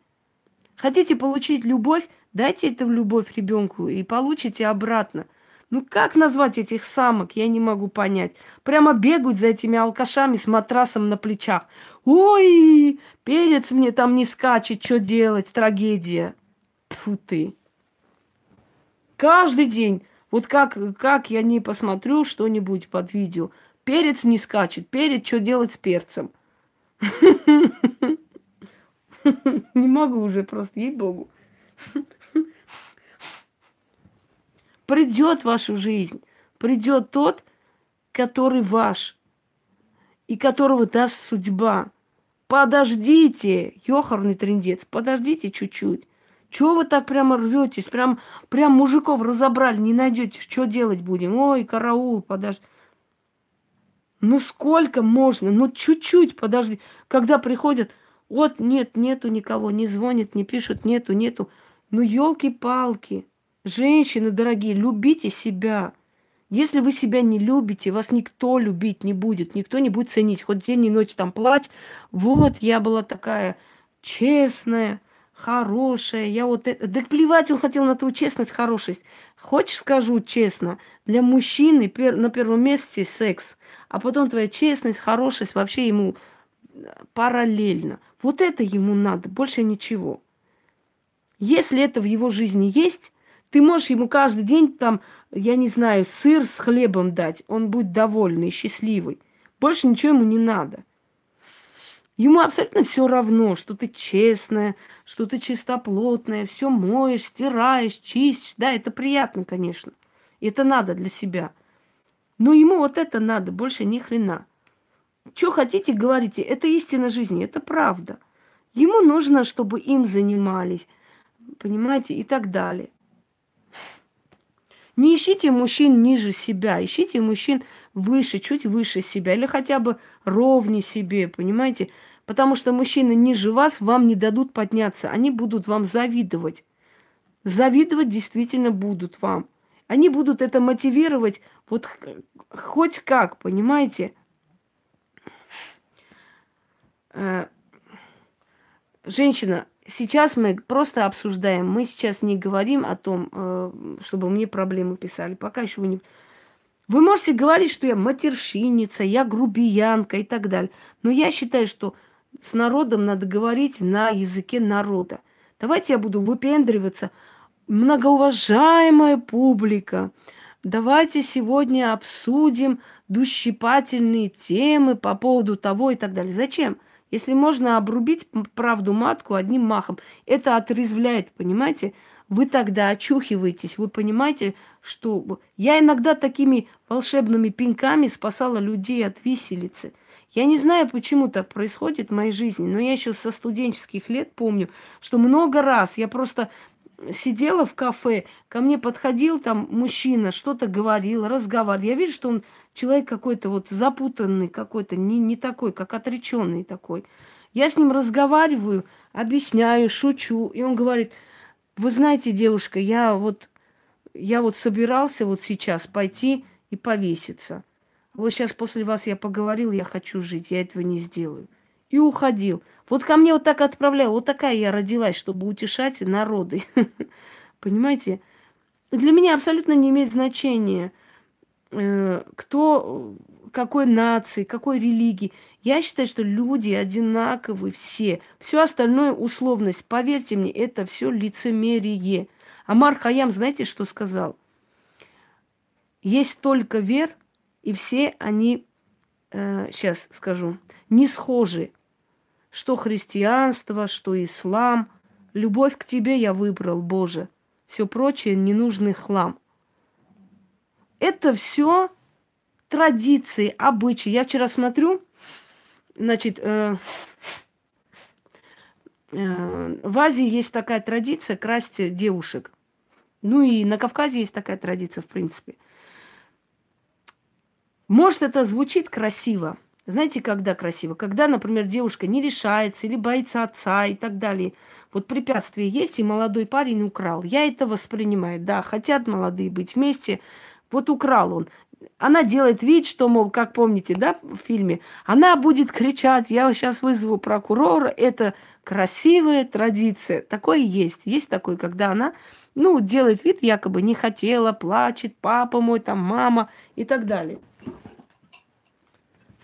Хотите получить любовь, дайте эту любовь ребенку и получите обратно. Ну как назвать этих самок, я не могу понять. Прямо бегают за этими алкашами с матрасом на плечах. Ой, перец мне там не скачет, что делать, трагедия. Фу ты. Каждый день вот как, как я не посмотрю что-нибудь под видео, перец не скачет, перец, что делать с перцем? Не могу уже просто, ей-богу. Придет вашу жизнь, придет тот, который ваш и которого даст судьба. Подождите, ёхарный трендец, подождите чуть-чуть. Чего вы так прямо рветесь? Прям, прям мужиков разобрали, не найдете, что делать будем? Ой, караул, подожди. Ну сколько можно? Ну чуть-чуть, подожди. Когда приходят, вот нет, нету никого, не звонит, не пишут, нету, нету. Ну елки-палки. Женщины дорогие, любите себя. Если вы себя не любите, вас никто любить не будет, никто не будет ценить. Хоть день и ночь там плачь. Вот я была такая честная, хорошая, я вот это... Да плевать он хотел на твою честность, хорошесть. Хочешь, скажу честно, для мужчины пер... на первом месте секс, а потом твоя честность, хорошесть вообще ему э, параллельно. Вот это ему надо, больше ничего. Если это в его жизни есть, ты можешь ему каждый день там, я не знаю, сыр с хлебом дать. Он будет довольный, счастливый. Больше ничего ему не надо. Ему абсолютно все равно, что ты честная, что ты чистоплотная, все моешь, стираешь, чистишь. Да, это приятно, конечно. Это надо для себя. Но ему вот это надо, больше ни хрена. Что хотите, говорите, это истина жизни, это правда. Ему нужно, чтобы им занимались, понимаете, и так далее. Не ищите мужчин ниже себя, ищите мужчин выше, чуть выше себя, или хотя бы ровнее себе, понимаете? Потому что мужчины ниже вас вам не дадут подняться, они будут вам завидовать. Завидовать действительно будут вам. Они будут это мотивировать вот хоть как, понимаете? Э, женщина, сейчас мы просто обсуждаем. Мы сейчас не говорим о том, э, чтобы мне проблемы писали. Пока еще вы не... Вы можете говорить, что я матершинница, я грубиянка и так далее. Но я считаю, что с народом надо говорить на языке народа. Давайте я буду выпендриваться. Многоуважаемая публика, давайте сегодня обсудим дущипательные темы по поводу того и так далее. Зачем? Если можно обрубить правду матку одним махом, это отрезвляет, понимаете? Вы тогда очухиваетесь, вы понимаете, что... Я иногда такими волшебными пинками спасала людей от виселицы. Я не знаю, почему так происходит в моей жизни, но я еще со студенческих лет помню, что много раз я просто сидела в кафе, ко мне подходил там мужчина, что-то говорил, разговаривал. Я вижу, что он человек какой-то вот запутанный, какой-то не, не такой, как отреченный такой. Я с ним разговариваю, объясняю, шучу, и он говорит, вы знаете, девушка, я вот, я вот собирался вот сейчас пойти и повеситься. Вот сейчас после вас я поговорил, я хочу жить, я этого не сделаю. И уходил. Вот ко мне вот так отправлял. Вот такая я родилась, чтобы утешать народы. Понимаете? Для меня абсолютно не имеет значения, э, кто, какой нации, какой религии. Я считаю, что люди одинаковы все. Все остальное условность. Поверьте мне, это все лицемерие. Амар Хаям, знаете, что сказал? Есть только вер, и все они, э, сейчас скажу, не схожи что христианство, что ислам. Любовь к тебе я выбрал, Боже. Все прочее ненужный хлам. Это все традиции, обычаи. Я вчера смотрю, значит, э, э, в Азии есть такая традиция красть девушек. Ну и на Кавказе есть такая традиция, в принципе. Может, это звучит красиво, знаете, когда красиво? Когда, например, девушка не решается или боится отца и так далее. Вот препятствие есть, и молодой парень украл. Я это воспринимаю. Да, хотят молодые быть вместе. Вот украл он. Она делает вид, что, мол, как помните, да, в фильме, она будет кричать, я сейчас вызову прокурора. Это красивая традиция. Такое есть. Есть такое, когда она, ну, делает вид, якобы не хотела, плачет, папа мой, там, мама и так далее.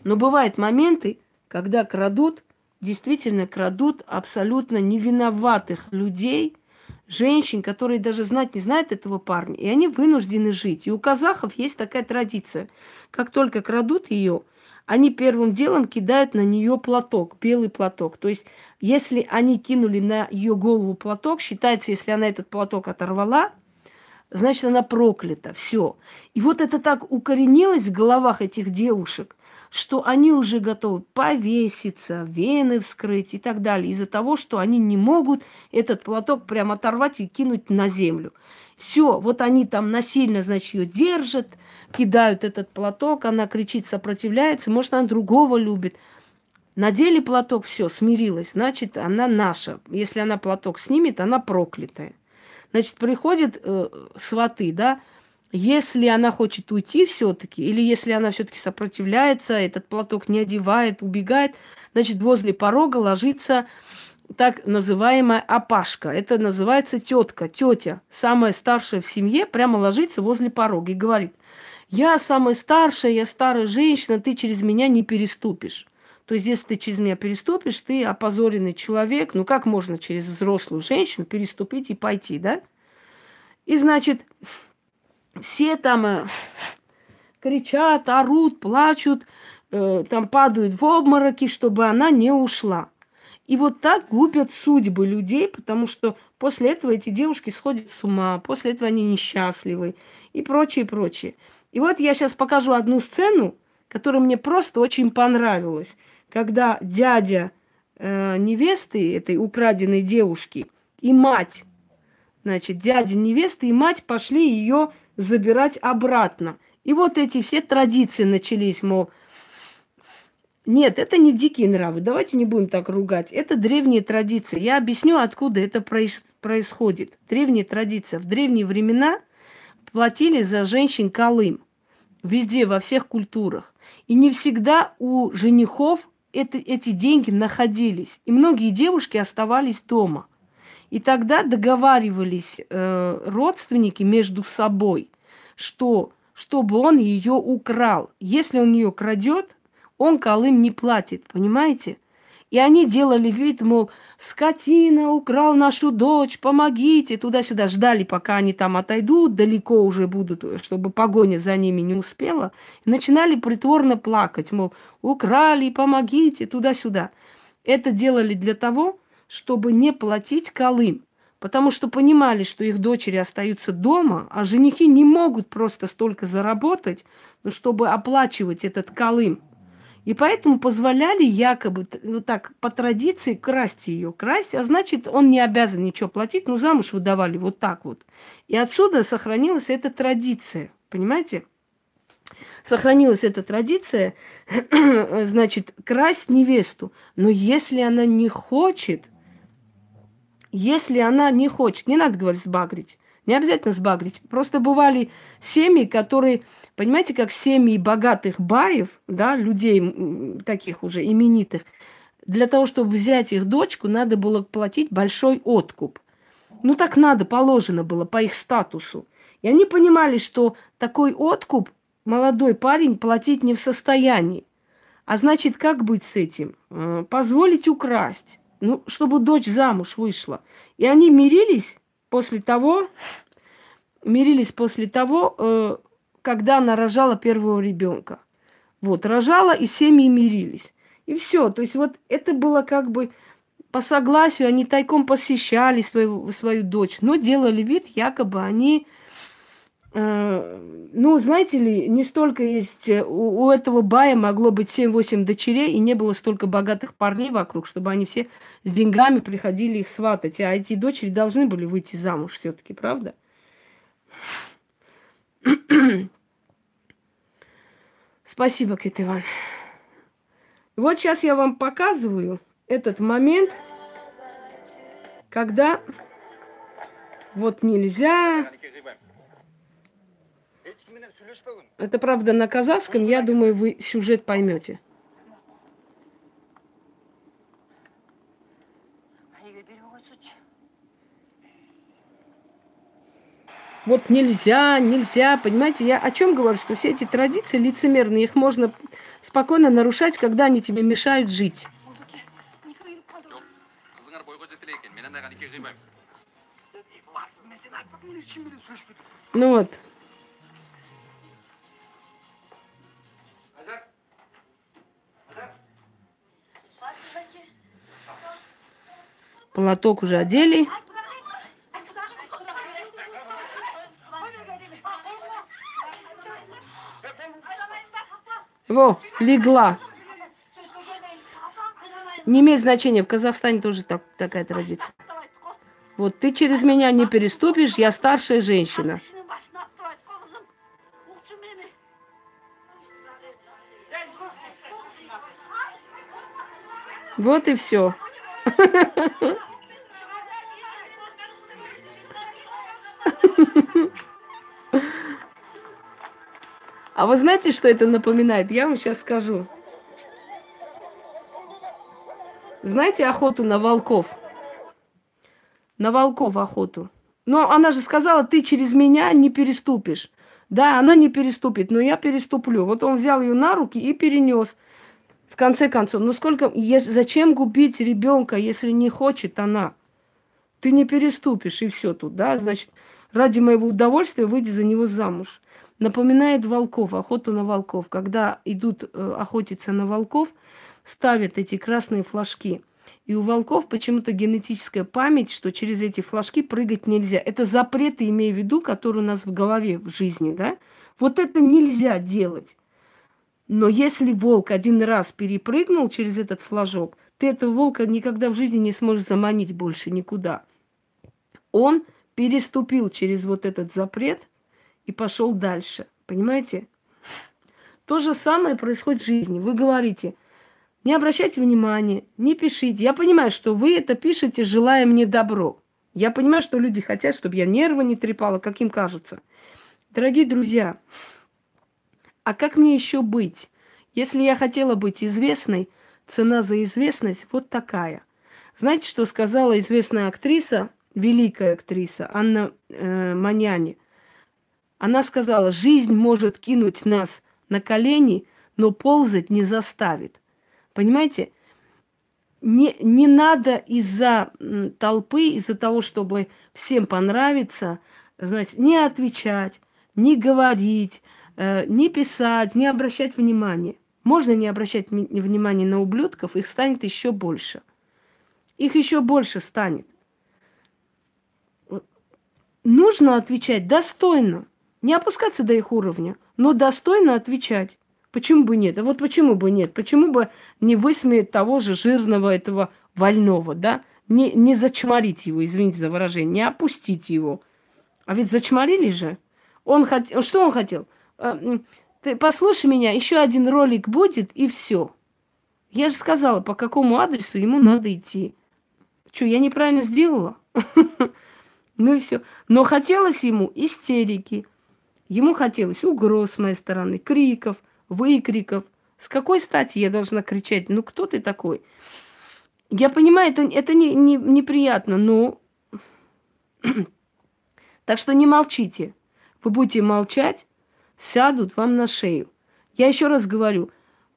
Но бывают моменты, когда крадут, действительно крадут абсолютно невиноватых людей, женщин, которые даже знать не знают этого парня, и они вынуждены жить. И у казахов есть такая традиция. Как только крадут ее, они первым делом кидают на нее платок, белый платок. То есть, если они кинули на ее голову платок, считается, если она этот платок оторвала, значит, она проклята. Все. И вот это так укоренилось в головах этих девушек, что они уже готовы повеситься, вены вскрыть и так далее, из-за того, что они не могут этот платок прямо оторвать и кинуть на землю. Все, вот они там насильно, значит, ее держат, кидают этот платок, она кричит, сопротивляется, может, она другого любит. Надели платок, все, смирилась, значит, она наша. Если она платок снимет, она проклятая. Значит, приходят э, сваты, да, если она хочет уйти все-таки, или если она все-таки сопротивляется, этот платок не одевает, убегает, значит, возле порога ложится так называемая опашка. Это называется тетка, тетя, самая старшая в семье, прямо ложится возле порога и говорит, я самая старшая, я старая женщина, ты через меня не переступишь. То есть, если ты через меня переступишь, ты опозоренный человек. Ну, как можно через взрослую женщину переступить и пойти, да? И, значит, все там э, кричат, орут, плачут, э, там падают в обмороки, чтобы она не ушла. И вот так губят судьбы людей, потому что после этого эти девушки сходят с ума, после этого они несчастливы и прочее, прочее. И вот я сейчас покажу одну сцену, которая мне просто очень понравилась, когда дядя э, невесты, этой украденной девушки, и мать, значит, дядя невесты и мать пошли ее забирать обратно. И вот эти все традиции начались, мол, нет, это не дикие нравы. Давайте не будем так ругать. Это древние традиции. Я объясню, откуда это происходит. Древние традиции. В древние времена платили за женщин колым. Везде, во всех культурах. И не всегда у женихов это, эти деньги находились. И многие девушки оставались дома. И тогда договаривались э, родственники между собой, что чтобы он ее украл. Если он ее крадет, он Колым не платит, понимаете? И они делали вид, мол, скотина украл нашу дочь, помогите, туда-сюда. Ждали, пока они там отойдут, далеко уже будут, чтобы погоня за ними не успела. И начинали притворно плакать, мол, украли, помогите, туда-сюда. Это делали для того, чтобы не платить Колым. Потому что понимали, что их дочери остаются дома, а женихи не могут просто столько заработать, ну, чтобы оплачивать этот Колым. И поэтому позволяли якобы, ну так, по традиции красть ее. Красть, а значит, он не обязан ничего платить, ну замуж выдавали вот так вот. И отсюда сохранилась эта традиция, понимаете? Сохранилась эта традиция, значит, красть невесту. Но если она не хочет, если она не хочет, не надо говорить сбагрить, не обязательно сбагрить. Просто бывали семьи, которые, понимаете, как семьи богатых баев, да, людей таких уже именитых, для того, чтобы взять их дочку, надо было платить большой откуп. Ну, так надо, положено было по их статусу. И они понимали, что такой откуп молодой парень платить не в состоянии. А значит, как быть с этим? Э, позволить украсть, ну, чтобы дочь замуж вышла. И они мирились после того, мирились после того, э, когда она рожала первого ребенка. Вот, рожала, и семьи мирились. И все. То есть вот это было как бы по согласию, они тайком посещали свою, свою дочь, но делали вид, якобы они ну, знаете ли, не столько есть... Э, у, у этого бая могло быть 7-8 дочерей, и не было столько богатых парней вокруг, чтобы они все с деньгами приходили их сватать. А эти дочери должны были выйти замуж все таки правда? Спасибо, Кит Иван. Вот сейчас я вам показываю этот момент, когда вот нельзя это правда на казахском, я думаю, вы сюжет поймете. Вот нельзя, нельзя, понимаете, я о чем говорю, что все эти традиции лицемерные, их можно спокойно нарушать, когда они тебе мешают жить. Ну вот, Полоток уже одели. Во, легла. Не имеет значения, в Казахстане тоже так, такая традиция. Вот ты через меня не переступишь, я старшая женщина. Вот и все. А вы знаете, что это напоминает? Я вам сейчас скажу. Знаете охоту на волков? На волков охоту. Но она же сказала, ты через меня не переступишь. Да, она не переступит, но я переступлю. Вот он взял ее на руки и перенес. В конце концов, ну сколько, зачем губить ребенка, если не хочет она? Ты не переступишь, и все тут, да? Значит, ради моего удовольствия выйди за него замуж. Напоминает волков, охоту на волков. Когда идут э, охотиться на волков, ставят эти красные флажки. И у волков почему-то генетическая память, что через эти флажки прыгать нельзя. Это запреты, имею в виду, которые у нас в голове в жизни, да? Вот это нельзя делать. Но если волк один раз перепрыгнул через этот флажок, ты этого волка никогда в жизни не сможешь заманить больше никуда. Он переступил через вот этот запрет и пошел дальше. Понимаете? То же самое происходит в жизни. Вы говорите, не обращайте внимания, не пишите. Я понимаю, что вы это пишете, желая мне добро. Я понимаю, что люди хотят, чтобы я нервы не трепала, как им кажется. Дорогие друзья, а как мне еще быть? Если я хотела быть известной, цена за известность вот такая. Знаете, что сказала известная актриса, великая актриса Анна э, Маняни? Она сказала, жизнь может кинуть нас на колени, но ползать не заставит. Понимаете? Не, не надо из-за толпы, из-за того, чтобы всем понравиться, значит, не отвечать, не говорить, не писать, не обращать внимания. Можно не обращать внимания на ублюдков, их станет еще больше. Их еще больше станет. Нужно отвечать достойно. Не опускаться до их уровня, но достойно отвечать. Почему бы нет? А вот почему бы нет? Почему бы не высмеять того же жирного этого вольного, да? Не, не зачморить его, извините за выражение, не опустить его. А ведь зачморили же. Он хотел, что он хотел? Э, ты послушай меня, еще один ролик будет, и все. Я же сказала, по какому адресу ему надо идти. Что, я неправильно сделала? Ну и все. Но хотелось ему истерики. Ему хотелось угроз с моей стороны, криков, выкриков. С какой стати я должна кричать? Ну, кто ты такой? Я понимаю, это, это не, не, неприятно, но... так что не молчите. Вы будете молчать, сядут вам на шею. Я еще раз говорю,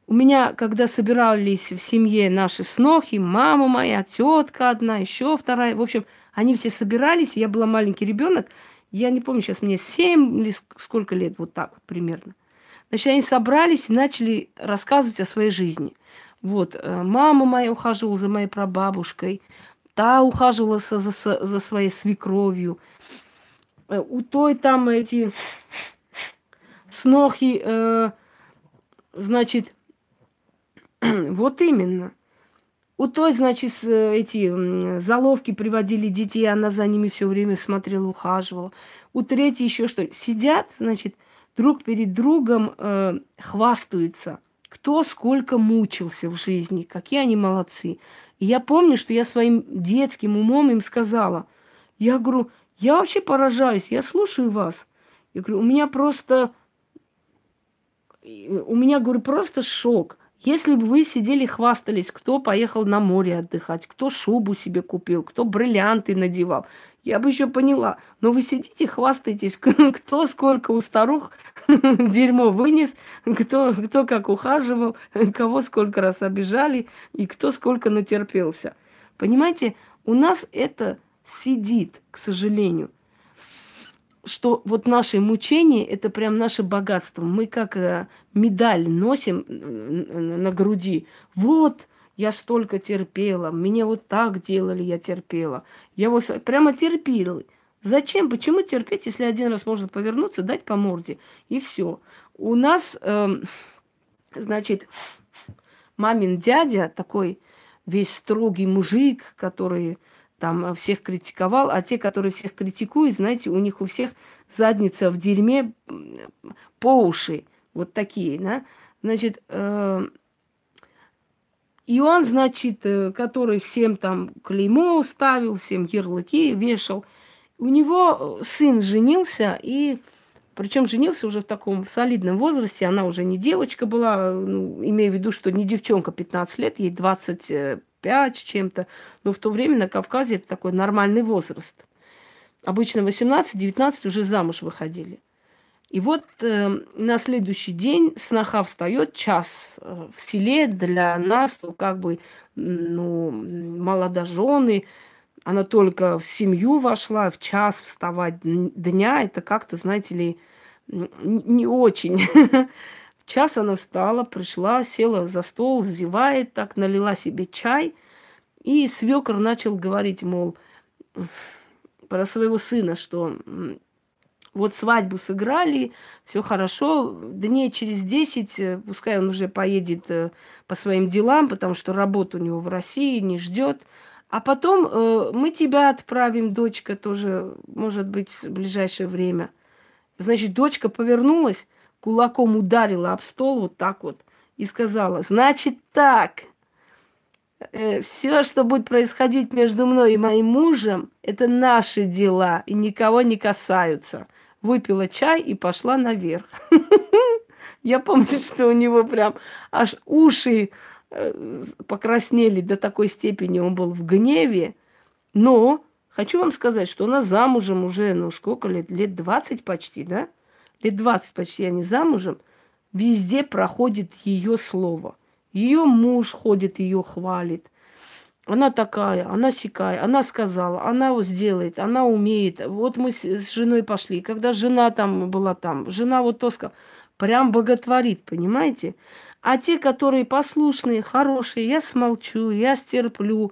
у меня, когда собирались в семье наши снохи, мама моя, тетка одна, еще вторая, в общем, они все собирались, я была маленький ребенок, я не помню, сейчас мне 7 или сколько лет, вот так вот примерно. Значит, они собрались и начали рассказывать о своей жизни. Вот, э, мама моя ухаживала за моей прабабушкой, та ухаживала за, за, за своей свекровью. Э, у той там эти снохи, э, значит, вот именно. У той, значит, эти заловки приводили детей, она за ними все время смотрела, ухаживала. У третьей еще что Сидят, значит, друг перед другом э, хвастаются, кто сколько мучился в жизни, какие они молодцы. И я помню, что я своим детским умом им сказала, я говорю, я вообще поражаюсь, я слушаю вас. Я говорю, у меня просто у меня, говорю, просто шок. Если бы вы сидели, хвастались, кто поехал на море отдыхать, кто шубу себе купил, кто бриллианты надевал, я бы еще поняла. Но вы сидите, хвастаетесь, кто сколько у старух дерьмо вынес, кто, кто как ухаживал, кого сколько раз обижали и кто сколько натерпелся. Понимаете, у нас это сидит, к сожалению что вот наши мучения – это прям наше богатство. Мы как э, медаль носим на груди. Вот, я столько терпела, меня вот так делали, я терпела. Я вот прямо терпела. Зачем? Почему терпеть, если один раз можно повернуться, дать по морде, и все. У нас э, Значит, мамин дядя такой весь строгий мужик, который там всех критиковал, а те, которые всех критикуют, знаете, у них у всех задница в дерьме по уши. Вот такие, да. Значит, э, и он, значит, э, который всем там клеймо ставил, всем ярлыки вешал, у него сын женился, и причем женился уже в таком солидном возрасте, она уже не девочка была, ну, имея в виду, что не девчонка 15 лет, ей 25 с чем-то, но в то время на Кавказе это такой нормальный возраст. Обычно 18-19 уже замуж выходили. И вот э, на следующий день сноха встает час э, в селе для нас, ну, как бы, ну, молодожены. Она только в семью вошла, в час вставать дня, это как-то, знаете ли, не очень. В час она встала, пришла, села за стол, зевает так, налила себе чай. И свекр начал говорить, мол, про своего сына, что вот свадьбу сыграли, все хорошо, дней через 10, э, пускай он уже поедет э, по своим делам, потому что работа у него в России не ждет. А потом э, мы тебя отправим, дочка, тоже, может быть, в ближайшее время. Значит, дочка повернулась, кулаком ударила об стол вот так вот и сказала, значит так, э, все, что будет происходить между мной и моим мужем, это наши дела и никого не касаются выпила чай и пошла наверх. Я помню, что у него прям аж уши покраснели до такой степени, он был в гневе. Но хочу вам сказать, что она замужем уже, ну сколько лет, лет 20 почти, да? Лет 20 почти они замужем. Везде проходит ее слово. Ее муж ходит, ее хвалит она такая, она сякая, она сказала, она сделает, она умеет. Вот мы с женой пошли. Когда жена там была там, жена вот то сказала, прям боготворит, понимаете? А те, которые послушные, хорошие, я смолчу, я стерплю.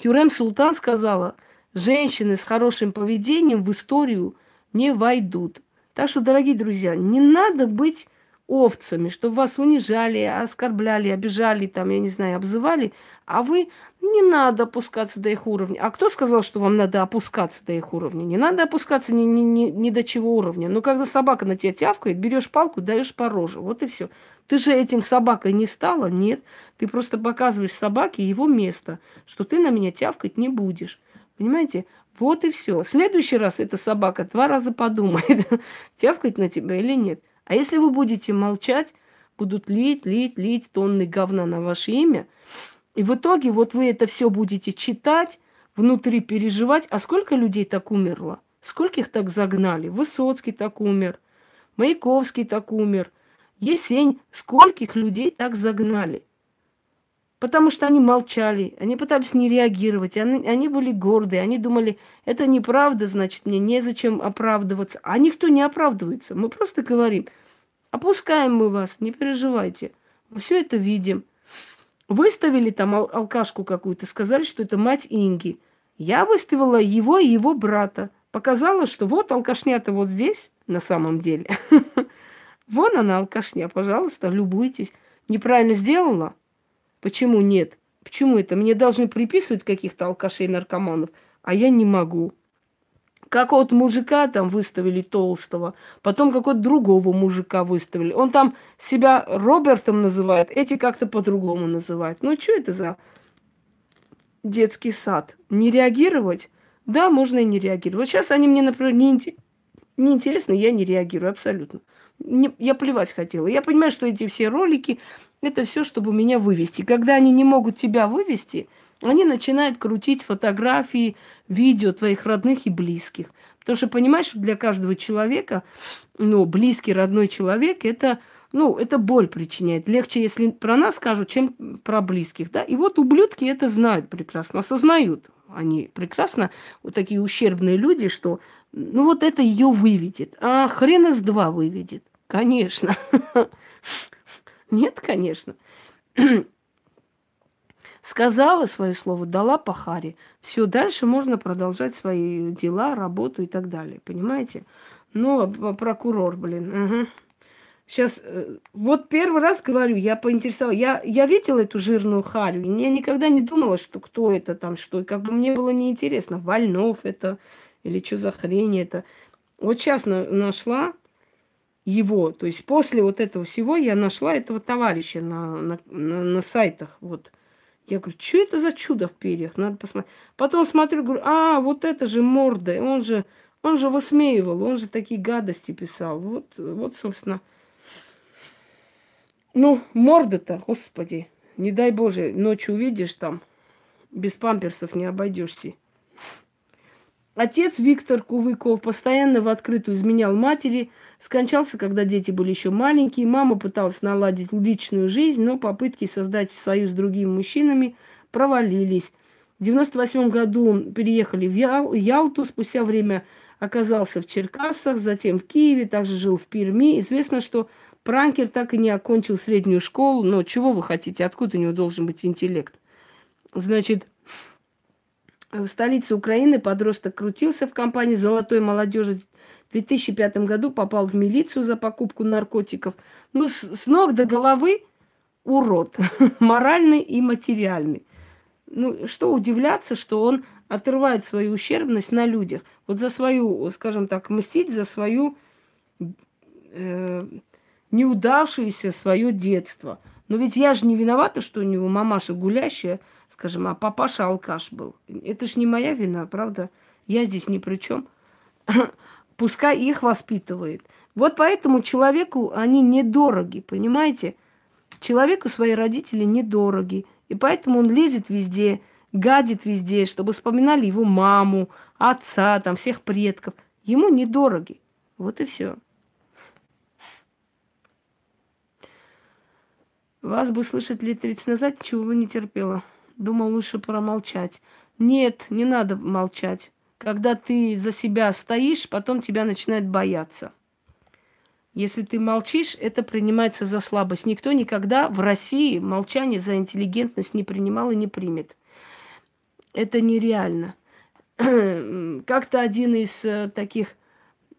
Хюрем Султан сказала, женщины с хорошим поведением в историю не войдут. Так что, дорогие друзья, не надо быть овцами, чтобы вас унижали, оскорбляли, обижали, там, я не знаю, обзывали, а вы не надо опускаться до их уровня. А кто сказал, что вам надо опускаться до их уровня? Не надо опускаться ни, ни, ни, ни до чего уровня. Но когда собака на тебя тявкает, берешь палку, даешь по роже. Вот и все. Ты же этим собакой не стала? Нет. Ты просто показываешь собаке его место, что ты на меня тявкать не будешь. Понимаете? Вот и все. Следующий раз эта собака два раза подумает, тявкать на тебя или нет. А если вы будете молчать, будут лить, лить, лить тонны говна на ваше имя – и в итоге вот вы это все будете читать, внутри переживать. А сколько людей так умерло? Скольких так загнали? Высоцкий так умер, Маяковский так умер, Есень. Скольких людей так загнали? Потому что они молчали, они пытались не реагировать, они, они были гордые, они думали, это неправда, значит, мне незачем оправдываться. А никто не оправдывается. Мы просто говорим, опускаем мы вас, не переживайте. Мы все это видим. Выставили там ал- алкашку какую-то, сказали, что это мать Инги. Я выставила его и его брата. Показала, что вот алкашня-то вот здесь на самом деле. Вон она, алкашня, пожалуйста, любуйтесь. Неправильно сделала? Почему нет? Почему это? Мне должны приписывать каких-то алкашей-наркоманов, а я не могу. Какого-то мужика там выставили толстого, потом какого-то другого мужика выставили. Он там себя Робертом называет, эти как-то по-другому называют. Ну, что это за детский сад? Не реагировать? Да, можно и не реагировать. Вот сейчас они мне, например, не, не интересны, я не реагирую абсолютно. Не, я плевать хотела. Я понимаю, что эти все ролики, это все, чтобы меня вывести. Когда они не могут тебя вывести, они начинают крутить фотографии, видео твоих родных и близких. Потому что понимаешь, что для каждого человека, ну, близкий, родной человек, это, ну, это боль причиняет. Легче, если про нас скажут, чем про близких, да. И вот ублюдки это знают прекрасно, осознают. Они прекрасно, вот такие ущербные люди, что, ну, вот это ее выведет. А хрен из два выведет. Конечно. Нет, конечно. Сказала свое слово, дала по харе. Все, дальше можно продолжать свои дела, работу и так далее. Понимаете? Ну, прокурор, блин. Угу. Сейчас, э, вот первый раз говорю, я поинтересовалась. Я, я видела эту жирную харю, и я никогда не думала, что кто это там, что. И как бы мне было неинтересно, Вольнов это или что за хрень это. Вот сейчас на, нашла его, то есть после вот этого всего я нашла этого товарища на, на, на, на сайтах, вот. Я говорю, что это за чудо в перьях? Надо посмотреть. Потом смотрю, говорю, а, вот это же морда, он же, он же высмеивал, он же такие гадости писал. Вот, вот собственно, ну, морда-то, господи, не дай Боже, ночью увидишь там, без памперсов не обойдешься. Отец Виктор Кувыков постоянно в открытую изменял матери, скончался, когда дети были еще маленькие. Мама пыталась наладить личную жизнь, но попытки создать союз с другими мужчинами провалились. В 98 году переехали в Ял- Ялту, спустя время оказался в Черкасах, затем в Киеве, также жил в Перми. Известно, что Пранкер так и не окончил среднюю школу, но чего вы хотите, откуда у него должен быть интеллект? Значит, в столице Украины подросток крутился в компании «Золотой молодежи». В 2005 году попал в милицию за покупку наркотиков. Ну, с, с ног до головы урод, моральный и материальный. Ну, что удивляться, что он отрывает свою ущербность на людях. Вот за свою, скажем так, мстить за свою э, неудавшееся свое детство. Но ведь я же не виновата, что у него мамаша гулящая, скажем, а папаша алкаш был. Это ж не моя вина, правда? Я здесь ни при чем. Пускай их воспитывает. Вот поэтому человеку они недороги, понимаете? Человеку свои родители недороги. И поэтому он лезет везде, гадит везде, чтобы вспоминали его маму, отца, там, всех предков. Ему недороги. Вот и все. Вас бы слышать лет 30 назад, чего бы не терпела. Думал, лучше промолчать. Нет, не надо молчать. Когда ты за себя стоишь, потом тебя начинают бояться. Если ты молчишь, это принимается за слабость. Никто никогда в России молчание за интеллигентность не принимал и не примет. Это нереально. Как-то один из э, таких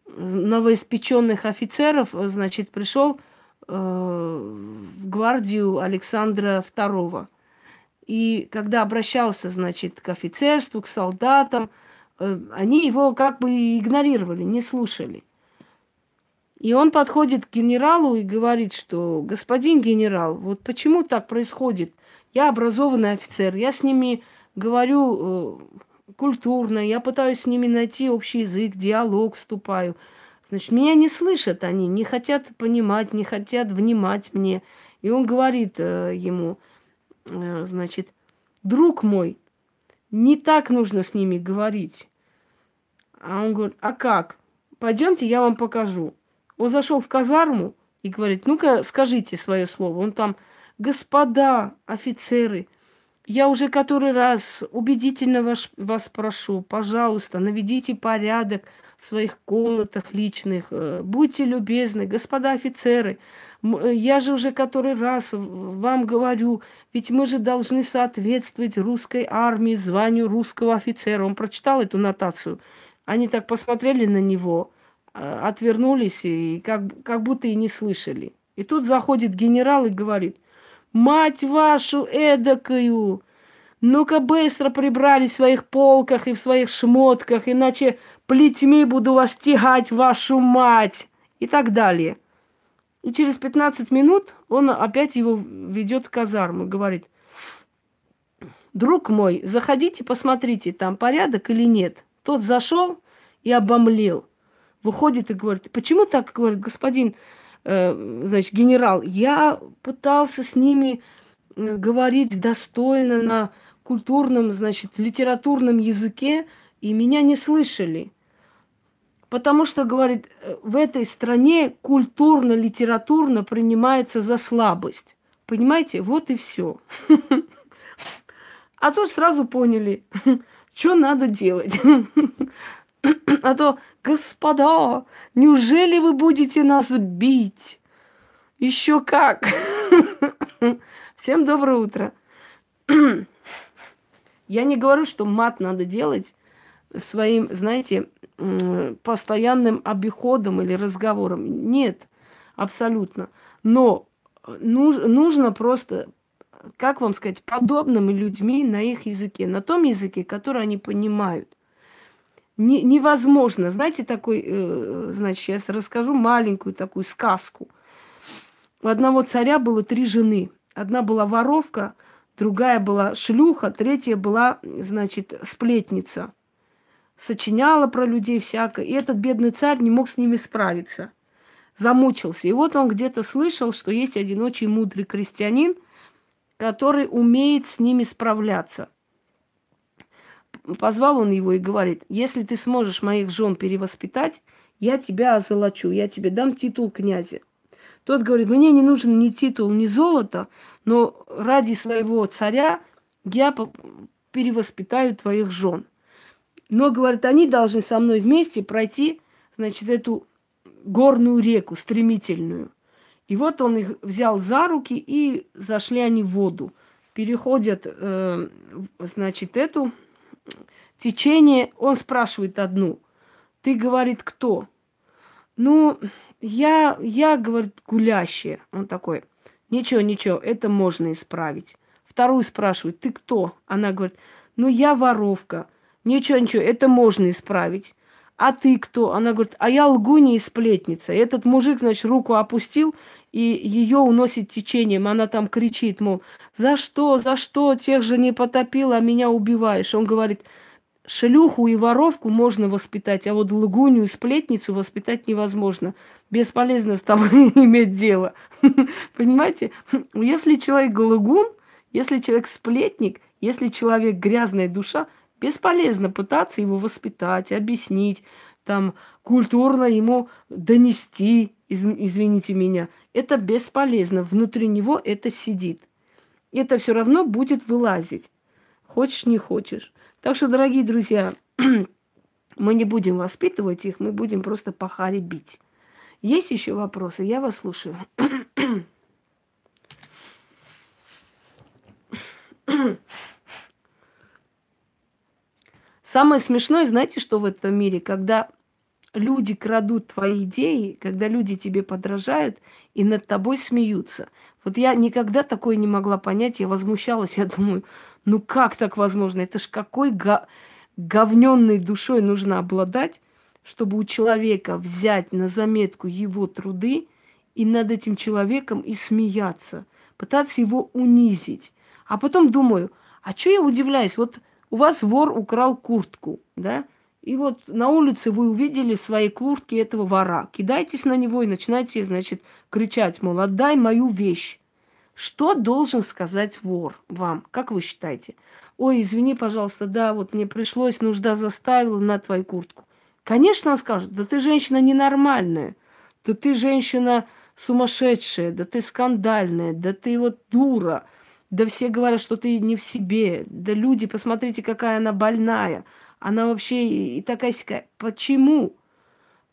новоиспеченных офицеров, э, значит, пришел в гвардию Александра II. И когда обращался, значит, к офицерству, к солдатам, э, они его как бы игнорировали, не слушали. И он подходит к генералу и говорит, что господин генерал, вот почему так происходит? Я образованный офицер, я с ними говорю э, культурно, я пытаюсь с ними найти общий язык, диалог вступаю. Значит, меня не слышат они, не хотят понимать, не хотят внимать мне. И он говорит э, ему, значит, друг мой, не так нужно с ними говорить. А он говорит, а как? Пойдемте, я вам покажу. Он зашел в казарму и говорит, ну-ка скажите свое слово. Он там, господа офицеры, я уже который раз убедительно вас, вас прошу, пожалуйста, наведите порядок в своих комнатах личных. Э, будьте любезны, господа офицеры. Э, я же уже который раз вам говорю, ведь мы же должны соответствовать русской армии, званию русского офицера. Он прочитал эту нотацию. Они так посмотрели на него, э, отвернулись и как, как будто и не слышали. И тут заходит генерал и говорит, мать вашу эдакую, ну-ка быстро прибрали в своих полках и в своих шмотках, иначе плетьми буду вас тягать, вашу мать!» и так далее. И через 15 минут он опять его ведет в казарму, говорит, «Друг мой, заходите, посмотрите, там порядок или нет». Тот зашел и обомлел. Выходит и говорит, почему так, говорит, господин, э, значит, генерал, я пытался с ними э, говорить достойно на культурном, значит, литературном языке, и меня не слышали. Потому что, говорит, в этой стране культурно-литературно принимается за слабость. Понимаете? Вот и все. А то сразу поняли, что надо делать. А то, господа, неужели вы будете нас бить? Еще как. Всем доброе утро. Я не говорю, что мат надо делать своим, знаете, постоянным обиходом или разговором. Нет. абсолютно. Но нуж, нужно просто, как вам сказать, подобными людьми на их языке, на том языке, который они понимают. Не, невозможно. Знаете, такой, э, значит, сейчас расскажу маленькую такую сказку. У одного царя было три жены. Одна была воровка, другая была шлюха, третья была, значит, сплетница. Сочиняла про людей всякое. И этот бедный царь не мог с ними справиться замучился. И вот он где-то слышал, что есть один очень мудрый крестьянин, который умеет с ними справляться. Позвал он его и говорит, если ты сможешь моих жен перевоспитать, я тебя озолочу, я тебе дам титул князя. Тот говорит, мне не нужен ни титул, ни золото, но ради своего царя я перевоспитаю твоих жен. Но, говорит, они должны со мной вместе пройти, значит, эту горную реку, стремительную. И вот он их взял за руки, и зашли они в воду. Переходят, э, значит, эту течение. Он спрашивает одну. Ты, говорит, кто? Ну, я, я, говорит, гулящая. Он такой, ничего, ничего, это можно исправить. Вторую спрашивает, ты кто? Она говорит, ну, я воровка. Ничего, ничего, это можно исправить а ты кто? Она говорит, а я лгунья и сплетница. И этот мужик, значит, руку опустил, и ее уносит течением. Она там кричит, мол, за что, за что, тех же не потопил, а меня убиваешь. Он говорит, шлюху и воровку можно воспитать, а вот лгунью и сплетницу воспитать невозможно. Бесполезно с тобой иметь дело. Понимаете? Если человек лгун, если человек сплетник, если человек грязная душа – Бесполезно пытаться его воспитать, объяснить, там, культурно ему донести, из, извините меня. Это бесполезно. Внутри него это сидит. Это все равно будет вылазить. Хочешь, не хочешь. Так что, дорогие друзья, мы не будем воспитывать их, мы будем просто по харе бить. Есть еще вопросы? Я вас слушаю. Самое смешное, знаете, что в этом мире, когда люди крадут твои идеи, когда люди тебе подражают и над тобой смеются. Вот я никогда такое не могла понять, я возмущалась, я думаю, ну как так возможно? Это ж какой го- говненной душой нужно обладать, чтобы у человека взять на заметку его труды и над этим человеком и смеяться, пытаться его унизить. А потом думаю, а что я удивляюсь? Вот у вас вор украл куртку, да? И вот на улице вы увидели в своей куртке этого вора. Кидайтесь на него и начинайте, значит, кричать, мол, отдай мою вещь. Что должен сказать вор вам? Как вы считаете? Ой, извини, пожалуйста, да, вот мне пришлось, нужда заставила на твою куртку. Конечно, он скажет, да ты женщина ненормальная, да ты женщина сумасшедшая, да ты скандальная, да ты вот дура – да все говорят, что ты не в себе. Да люди, посмотрите, какая она больная. Она вообще и такая сякая. Почему?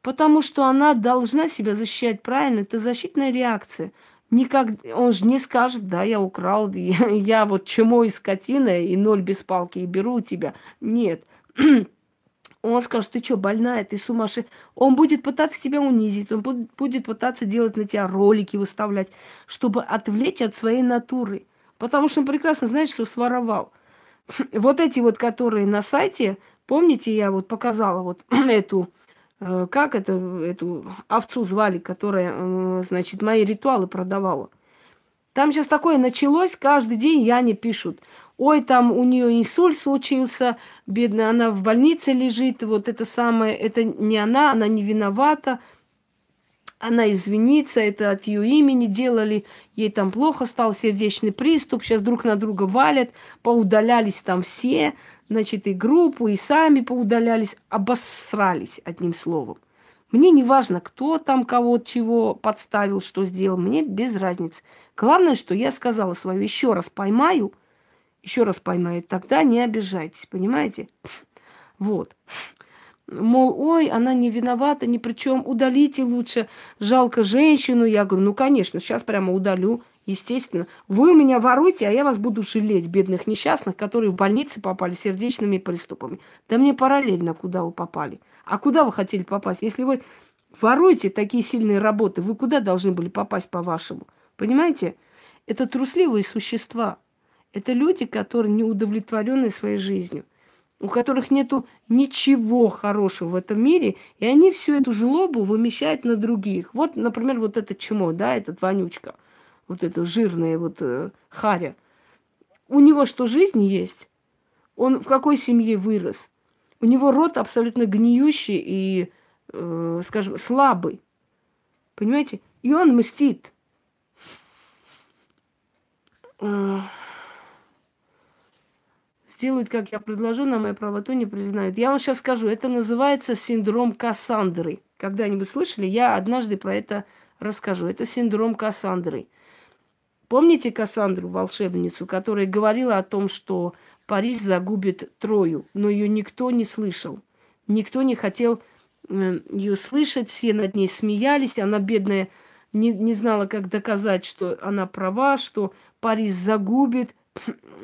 Потому что она должна себя защищать правильно. Это защитная реакция. Никак, он же не скажет, да, я украл, я, я вот чему и скотина, и ноль без палки, и беру у тебя. Нет. Он скажет, ты что, больная, ты сумасшедшая. Он будет пытаться тебя унизить, он будет пытаться делать на тебя ролики, выставлять, чтобы отвлечь от своей натуры. Потому что он прекрасно знает, что своровал. Вот эти вот, которые на сайте, помните, я вот показала вот эту, э, как это, эту овцу звали, которая, э, значит, мои ритуалы продавала. Там сейчас такое началось, каждый день Яне пишут. Ой, там у нее инсульт случился, бедная, она в больнице лежит, вот это самое, это не она, она не виновата она извинится, это от ее имени делали, ей там плохо стал сердечный приступ, сейчас друг на друга валят, поудалялись там все, значит, и группу, и сами поудалялись, обосрались, одним словом. Мне не важно, кто там кого чего подставил, что сделал, мне без разницы. Главное, что я сказала свое, еще раз поймаю, еще раз поймаю, тогда не обижайтесь, понимаете? Вот мол, ой, она не виновата ни при чем, удалите лучше, жалко женщину. Я говорю, ну, конечно, сейчас прямо удалю, естественно. Вы меня воруете, а я вас буду жалеть, бедных несчастных, которые в больнице попали сердечными приступами. Да мне параллельно, куда вы попали. А куда вы хотели попасть? Если вы воруете такие сильные работы, вы куда должны были попасть по-вашему? Понимаете? Это трусливые существа. Это люди, которые не удовлетворены своей жизнью, у которых нету ничего хорошего в этом мире, и они всю эту злобу вымещают на других. Вот, например, вот это чмо, да, этот вонючка, вот это жирная вот э, харя. У него что, жизнь есть? Он в какой семье вырос? У него рот абсолютно гниющий и, э, скажем, слабый. Понимаете? И он мстит. Сделают, как я предложу, на мою правоту не признают. Я вам сейчас скажу, это называется синдром Кассандры. Когда-нибудь слышали? Я однажды про это расскажу. Это синдром Кассандры. Помните Кассандру, волшебницу, которая говорила о том, что Париж загубит Трою, но ее никто не слышал. Никто не хотел э, ее слышать, все над ней смеялись, она бедная не, не знала, как доказать, что она права, что Париж загубит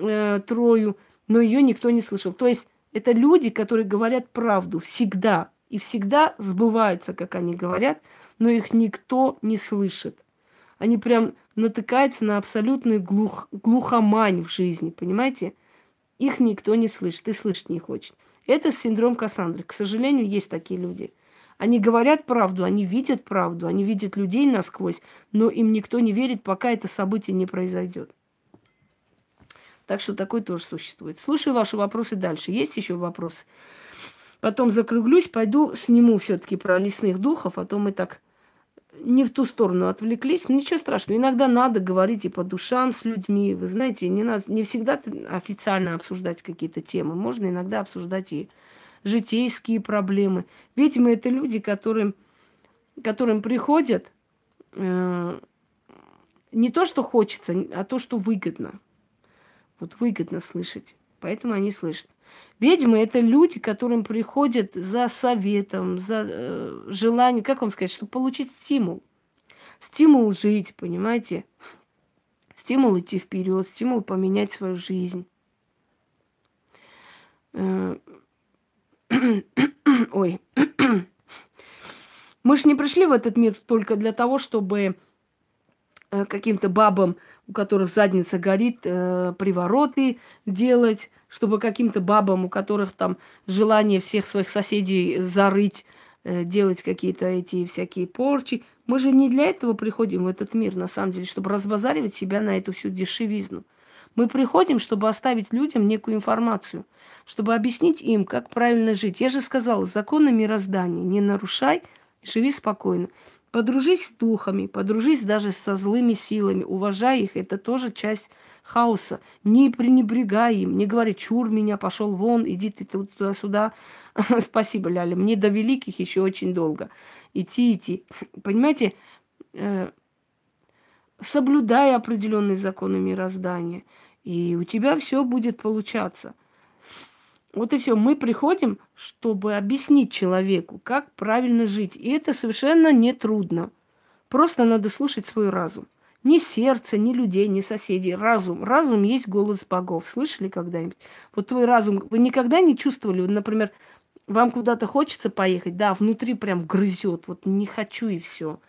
э, Трою, но ее никто не слышал. То есть это люди, которые говорят правду всегда, и всегда сбывается, как они говорят, но их никто не слышит. Они прям натыкаются на абсолютную глух, глухомань в жизни, понимаете? Их никто не слышит и слышать не хочет. Это синдром Кассандры. К сожалению, есть такие люди. Они говорят правду, они видят правду, они видят людей насквозь, но им никто не верит, пока это событие не произойдет. Так что такой тоже существует. Слушаю ваши вопросы дальше. Есть еще вопросы? Потом закруглюсь, пойду сниму все-таки про лесных духов, а то мы так не в ту сторону отвлеклись. Ничего страшного. Иногда надо говорить и по душам с людьми. Вы знаете, не, надо, не всегда официально обсуждать какие-то темы. Можно иногда обсуждать и житейские проблемы. Видимо, это люди, которым, которым приходят э, не то, что хочется, а то, что выгодно. Вот выгодно слышать. Поэтому они слышат. Ведьмы – это люди, которым приходят за советом, за э, желанием, как вам сказать, чтобы получить стимул. Стимул жить, понимаете? Стимул идти вперед, стимул поменять свою жизнь. Э, Ой. Мы же не пришли в этот мир только для того, чтобы э, каким-то бабам, у которых задница горит, э, привороты делать, чтобы каким-то бабам, у которых там желание всех своих соседей зарыть, э, делать какие-то эти всякие порчи. Мы же не для этого приходим в этот мир, на самом деле, чтобы разбазаривать себя на эту всю дешевизну. Мы приходим, чтобы оставить людям некую информацию, чтобы объяснить им, как правильно жить. Я же сказала, законы мироздания не нарушай, живи спокойно. Подружись с духами, подружись даже со злыми силами, уважай их, это тоже часть хаоса. Не пренебрегай им, не говори, чур меня, пошел вон, иди ты туда-сюда. Спасибо, Ляля, мне до великих еще очень долго. Идти, идти. Понимаете, э, соблюдай определенные законы мироздания, и у тебя все будет получаться. Вот и все. Мы приходим, чтобы объяснить человеку, как правильно жить. И это совершенно не трудно. Просто надо слушать свой разум. Ни сердце, ни людей, ни соседей. Разум. Разум есть голос богов. Слышали когда-нибудь? Вот твой разум. Вы никогда не чувствовали, например, вам куда-то хочется поехать, да, внутри прям грызет. Вот не хочу и все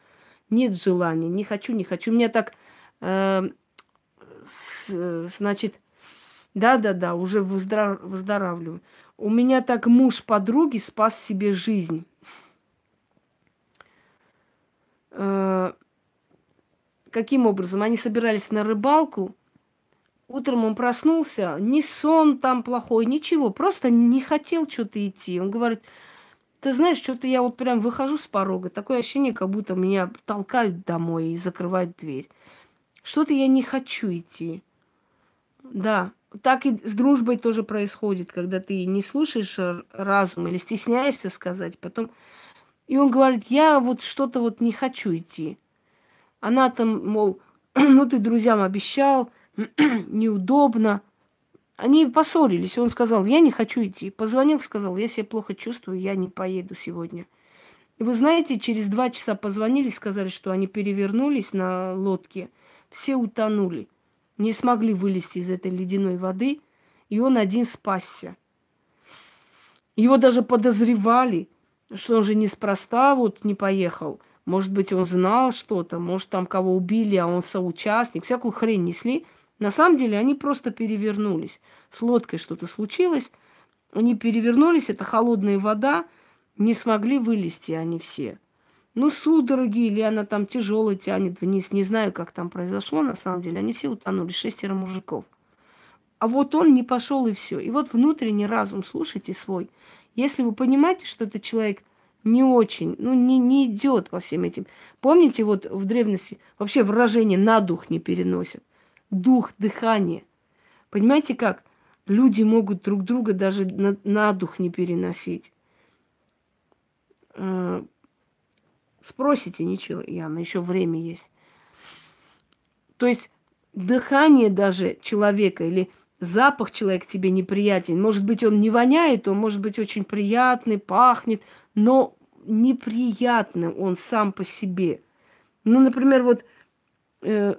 нет желания, не хочу, не хочу. Мне так, э, с, значит, да-да-да, уже выздоров, выздоравливаю. У меня так муж подруги спас себе жизнь. Э, каким образом? Они собирались на рыбалку. Утром он проснулся, ни сон там плохой, ничего, просто не хотел что-то идти. Он говорит, ты знаешь, что-то я вот прям выхожу с порога, такое ощущение, как будто меня толкают домой и закрывают дверь. Что-то я не хочу идти. Да, так и с дружбой тоже происходит, когда ты не слушаешь разум или стесняешься сказать, потом... И он говорит, я вот что-то вот не хочу идти. Она там, мол, ну ты друзьям обещал, неудобно. Они поссорились. Он сказал, я не хочу идти. Позвонил, сказал, я себя плохо чувствую, я не поеду сегодня. И вы знаете, через два часа позвонили, сказали, что они перевернулись на лодке. Все утонули. Не смогли вылезти из этой ледяной воды. И он один спасся. Его даже подозревали, что он же неспроста вот не поехал. Может быть, он знал что-то, может, там кого убили, а он соучастник. Всякую хрень несли. На самом деле они просто перевернулись. С лодкой что-то случилось. Они перевернулись, это холодная вода. Не смогли вылезти они все. Ну, судороги, или она там тяжело тянет вниз. Не знаю, как там произошло, на самом деле. Они все утонули, шестеро мужиков. А вот он не пошел и все. И вот внутренний разум, слушайте свой. Если вы понимаете, что этот человек не очень, ну, не, не идет по всем этим. Помните, вот в древности вообще выражение «на дух» не переносят. Дух, дыхание. Понимаете как? Люди могут друг друга даже на, на дух не переносить. Спросите, ничего, Яна, еще время есть. То есть дыхание даже человека или запах человека тебе неприятен. Может быть, он не воняет, он может быть очень приятный, пахнет, но неприятный он сам по себе. Ну, например, вот э,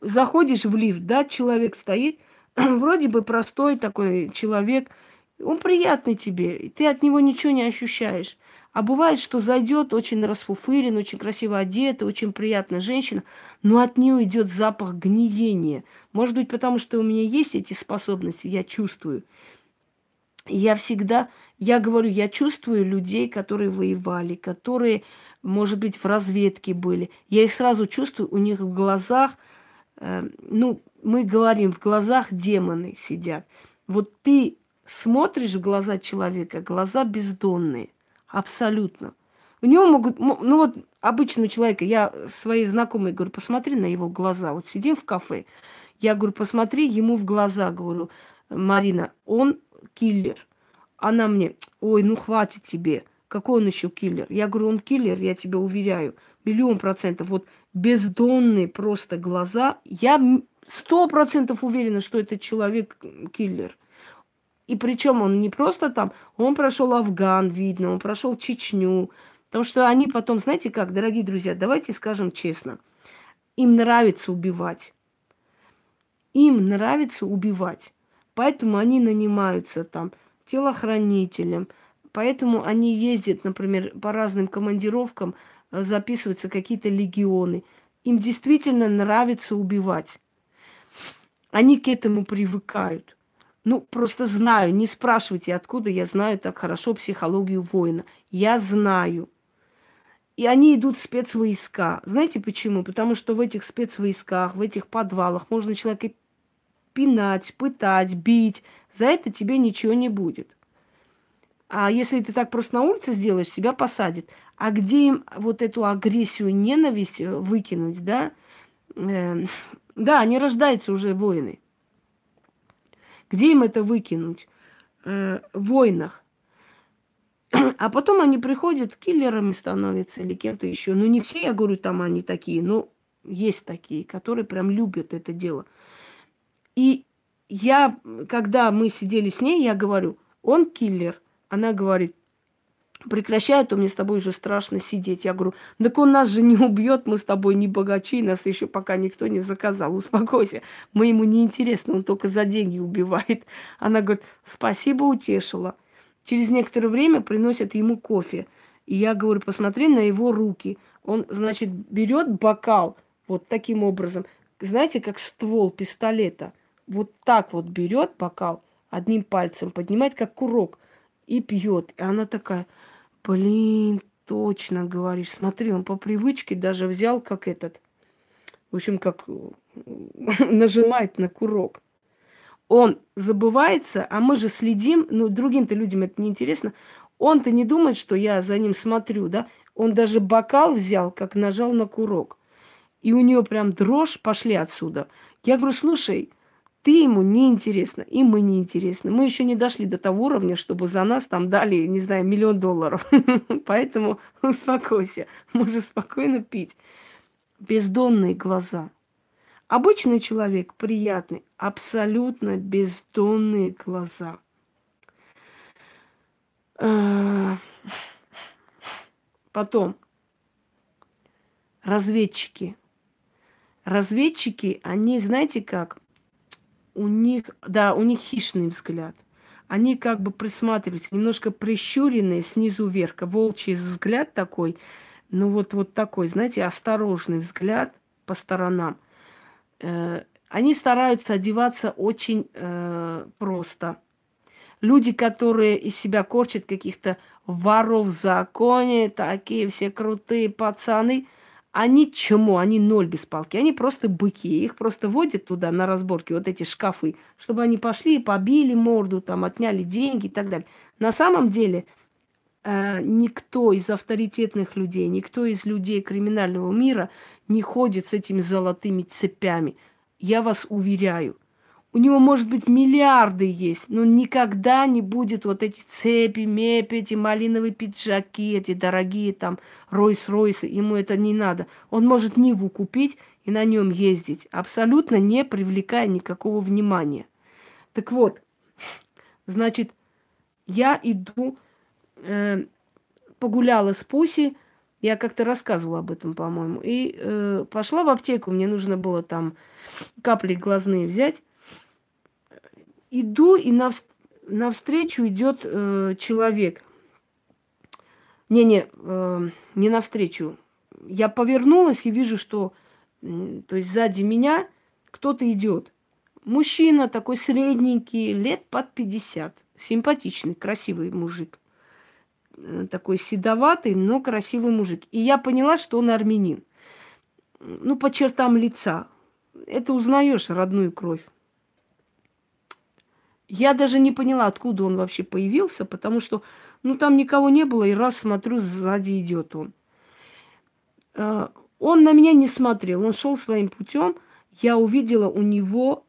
заходишь в лифт, да, человек стоит, вроде бы простой такой человек, он приятный тебе, ты от него ничего не ощущаешь. А бывает, что зайдет очень расфуфырен, очень красиво одета, очень приятная женщина, но от нее идет запах гниения. Может быть, потому что у меня есть эти способности, я чувствую. Я всегда, я говорю, я чувствую людей, которые воевали, которые, может быть, в разведке были. Я их сразу чувствую, у них в глазах, э, ну, мы говорим, в глазах демоны сидят. Вот ты смотришь в глаза человека, глаза бездонные – Абсолютно. У него могут, ну вот обычного человека, я своей знакомой говорю, посмотри на его глаза. Вот сидим в кафе, я говорю, посмотри ему в глаза, говорю, Марина, он киллер. Она мне, ой, ну хватит тебе, какой он еще киллер? Я говорю, он киллер, я тебя уверяю, миллион процентов. Вот бездонные просто глаза. Я сто процентов уверена, что этот человек киллер. И причем он не просто там, он прошел Афган, видно, он прошел Чечню. Потому что они потом, знаете как, дорогие друзья, давайте скажем честно, им нравится убивать. Им нравится убивать. Поэтому они нанимаются там телохранителем. Поэтому они ездят, например, по разным командировкам, э, записываются какие-то легионы. Им действительно нравится убивать. Они к этому привыкают. Ну, просто знаю, не спрашивайте, откуда я знаю так хорошо психологию воина. Я знаю. И они идут в спецвойска. Знаете почему? Потому что в этих спецвойсках, в этих подвалах можно человека пинать, пытать, бить. За это тебе ничего не будет. А если ты так просто на улице сделаешь, тебя посадят. А где им вот эту агрессию, ненависть выкинуть, да? Э, да, они рождаются уже воины. Где им это выкинуть? Э, в войнах. А потом они приходят, киллерами становятся или кем-то еще. Ну, не все, я говорю, там они такие, но есть такие, которые прям любят это дело. И я, когда мы сидели с ней, я говорю, он киллер. Она говорит, прекращай, а то мне с тобой уже страшно сидеть. Я говорю, так он нас же не убьет, мы с тобой не богачи, нас еще пока никто не заказал, успокойся. Мы ему не интересно, он только за деньги убивает. Она говорит, спасибо, утешила. Через некоторое время приносят ему кофе. И я говорю, посмотри на его руки. Он, значит, берет бокал вот таким образом. Знаете, как ствол пистолета. Вот так вот берет бокал, одним пальцем поднимает, как курок, и пьет. И она такая, Блин, точно говоришь. Смотри, он по привычке даже взял как этот. В общем, как нажимает на курок. Он забывается, а мы же следим, ну, другим-то людям это неинтересно. Он-то не думает, что я за ним смотрю, да? Он даже бокал взял, как нажал на курок. И у нее прям дрожь, пошли отсюда. Я говорю, слушай, ты ему не интересна, и мы не интересны. Мы еще не дошли до того уровня, чтобы за нас там дали, не знаю, миллион долларов. Поэтому успокойся, можешь спокойно пить. Бездонные глаза. Обычный человек приятный, абсолютно бездонные глаза. А, потом разведчики. Разведчики, они, знаете как, у них, да, у них хищный взгляд. они как бы присматриваются, немножко прищуренные снизу вверх, волчий взгляд такой, ну вот, вот такой, знаете, осторожный взгляд по сторонам. Э, они стараются одеваться очень э, просто. Люди, которые из себя корчат каких-то воров в законе, такие все крутые пацаны – они чему? Они ноль без палки. Они просто быки. Их просто водят туда на разборки, вот эти шкафы, чтобы они пошли, побили морду, там, отняли деньги и так далее. На самом деле э, никто из авторитетных людей, никто из людей криминального мира не ходит с этими золотыми цепями. Я вас уверяю. У него, может быть, миллиарды есть, но никогда не будет вот эти цепи, мепи, эти малиновые пиджаки, эти дорогие там Ройс-Ройсы. Ему это не надо. Он может Ниву купить и на нем ездить, абсолютно не привлекая никакого внимания. Так вот, значит, я иду, э, погуляла с Пуси, я как-то рассказывала об этом, по-моему, и э, пошла в аптеку, мне нужно было там капли глазные взять иду, и нав, навстречу идет э, человек. Не-не, э, не навстречу. Я повернулась и вижу, что э, то есть сзади меня кто-то идет. Мужчина такой средненький, лет под 50. Симпатичный, красивый мужик. Э, такой седоватый, но красивый мужик. И я поняла, что он армянин. Ну, по чертам лица. Это узнаешь родную кровь. Я даже не поняла, откуда он вообще появился, потому что, ну, там никого не было, и раз смотрю, сзади идет он. А, он на меня не смотрел, он шел своим путем. Я увидела у него,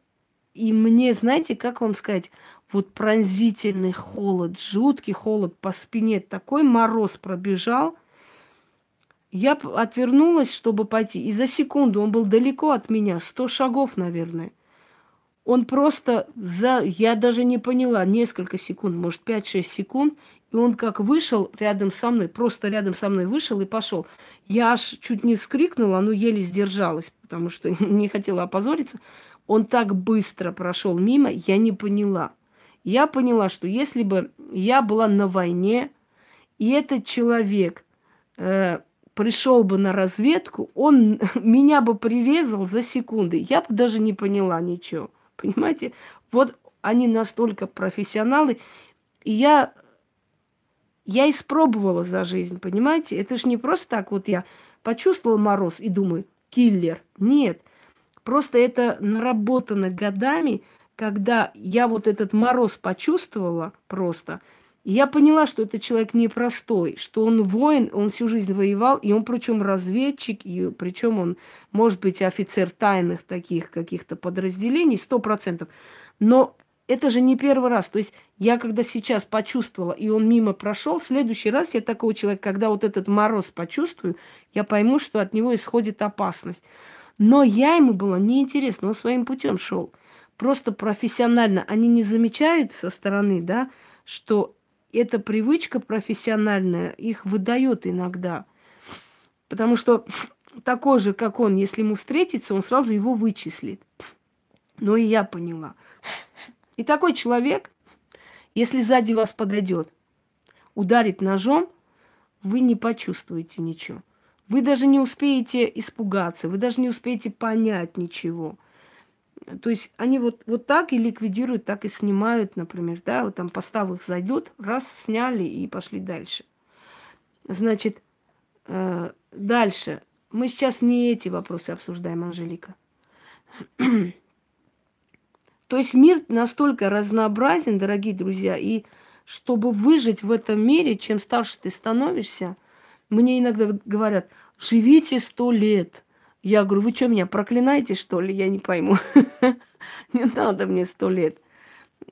и мне, знаете, как вам сказать, вот пронзительный холод, жуткий холод по спине, такой мороз пробежал. Я отвернулась, чтобы пойти, и за секунду он был далеко от меня, сто шагов, наверное. Он просто за, я даже не поняла, несколько секунд, может, 5-6 секунд, и он как вышел рядом со мной, просто рядом со мной вышел и пошел. Я аж чуть не вскрикнула, но еле сдержалась, потому что не хотела опозориться. Он так быстро прошел мимо, я не поняла. Я поняла, что если бы я была на войне, и этот человек э, пришел бы на разведку, он меня бы прирезал за секунды. Я бы даже не поняла ничего. Понимаете? Вот они настолько профессионалы. И я, я испробовала за жизнь, понимаете? Это же не просто так вот я почувствовала мороз и думаю, киллер. Нет. Просто это наработано годами, когда я вот этот мороз почувствовала просто – я поняла, что этот человек непростой, что он воин, он всю жизнь воевал, и он причем разведчик, и причем он может быть офицер тайных таких каких-то подразделений, сто процентов. Но это же не первый раз. То есть я когда сейчас почувствовала, и он мимо прошел, в следующий раз я такого человека, когда вот этот мороз почувствую, я пойму, что от него исходит опасность. Но я ему было неинтересно, он своим путем шел. Просто профессионально. Они не замечают со стороны, да, что эта привычка профессиональная их выдает иногда. Потому что такой же, как он, если ему встретится, он сразу его вычислит. Но и я поняла. И такой человек, если сзади вас подойдет, ударит ножом, вы не почувствуете ничего. Вы даже не успеете испугаться, вы даже не успеете понять ничего. То есть они вот, вот так и ликвидируют, так и снимают, например, да, вот там постав их зайдут, раз, сняли и пошли дальше. Значит, э, дальше. Мы сейчас не эти вопросы обсуждаем, Анжелика. То есть мир настолько разнообразен, дорогие друзья, и чтобы выжить в этом мире, чем старше ты становишься, мне иногда говорят, живите сто лет – я говорю, вы что, меня проклинаете, что ли? Я не пойму. Не надо мне сто лет.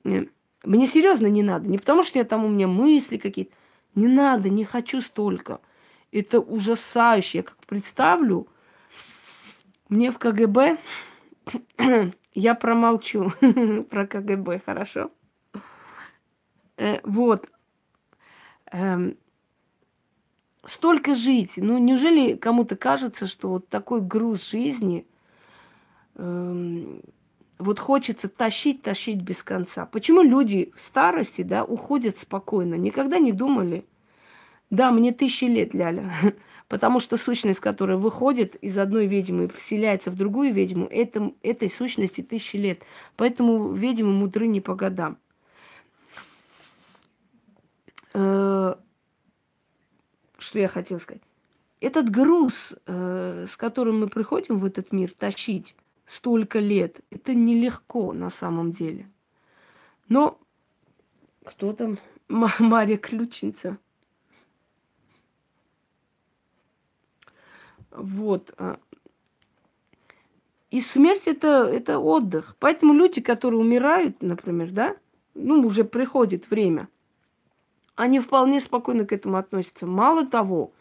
Мне серьезно не надо. Не потому, что я там у меня мысли какие-то. Не надо, не хочу столько. Это ужасающе. Я как представлю, мне в КГБ, я промолчу про КГБ, хорошо? Э, вот. Эм, столько жить. Ну, неужели кому-то кажется, что вот такой груз жизни, эм, вот хочется тащить, тащить без конца. Почему люди в старости, да, уходят спокойно? Никогда не думали. Да, мне тысячи лет, Ляля. Потому что сущность, которая выходит из одной ведьмы, вселяется в другую ведьму, это, этой сущности тысячи лет. Поэтому ведьмы мудры не по годам. Э, что я хотела сказать? Этот груз, э, с которым мы приходим в этот мир, тащить, столько лет. Это нелегко на самом деле. Но кто там? Мария Ключница. Вот. А. И смерть это, это отдых. Поэтому люди, которые умирают, например, да, ну, уже приходит время, они вполне спокойно к этому относятся. Мало того,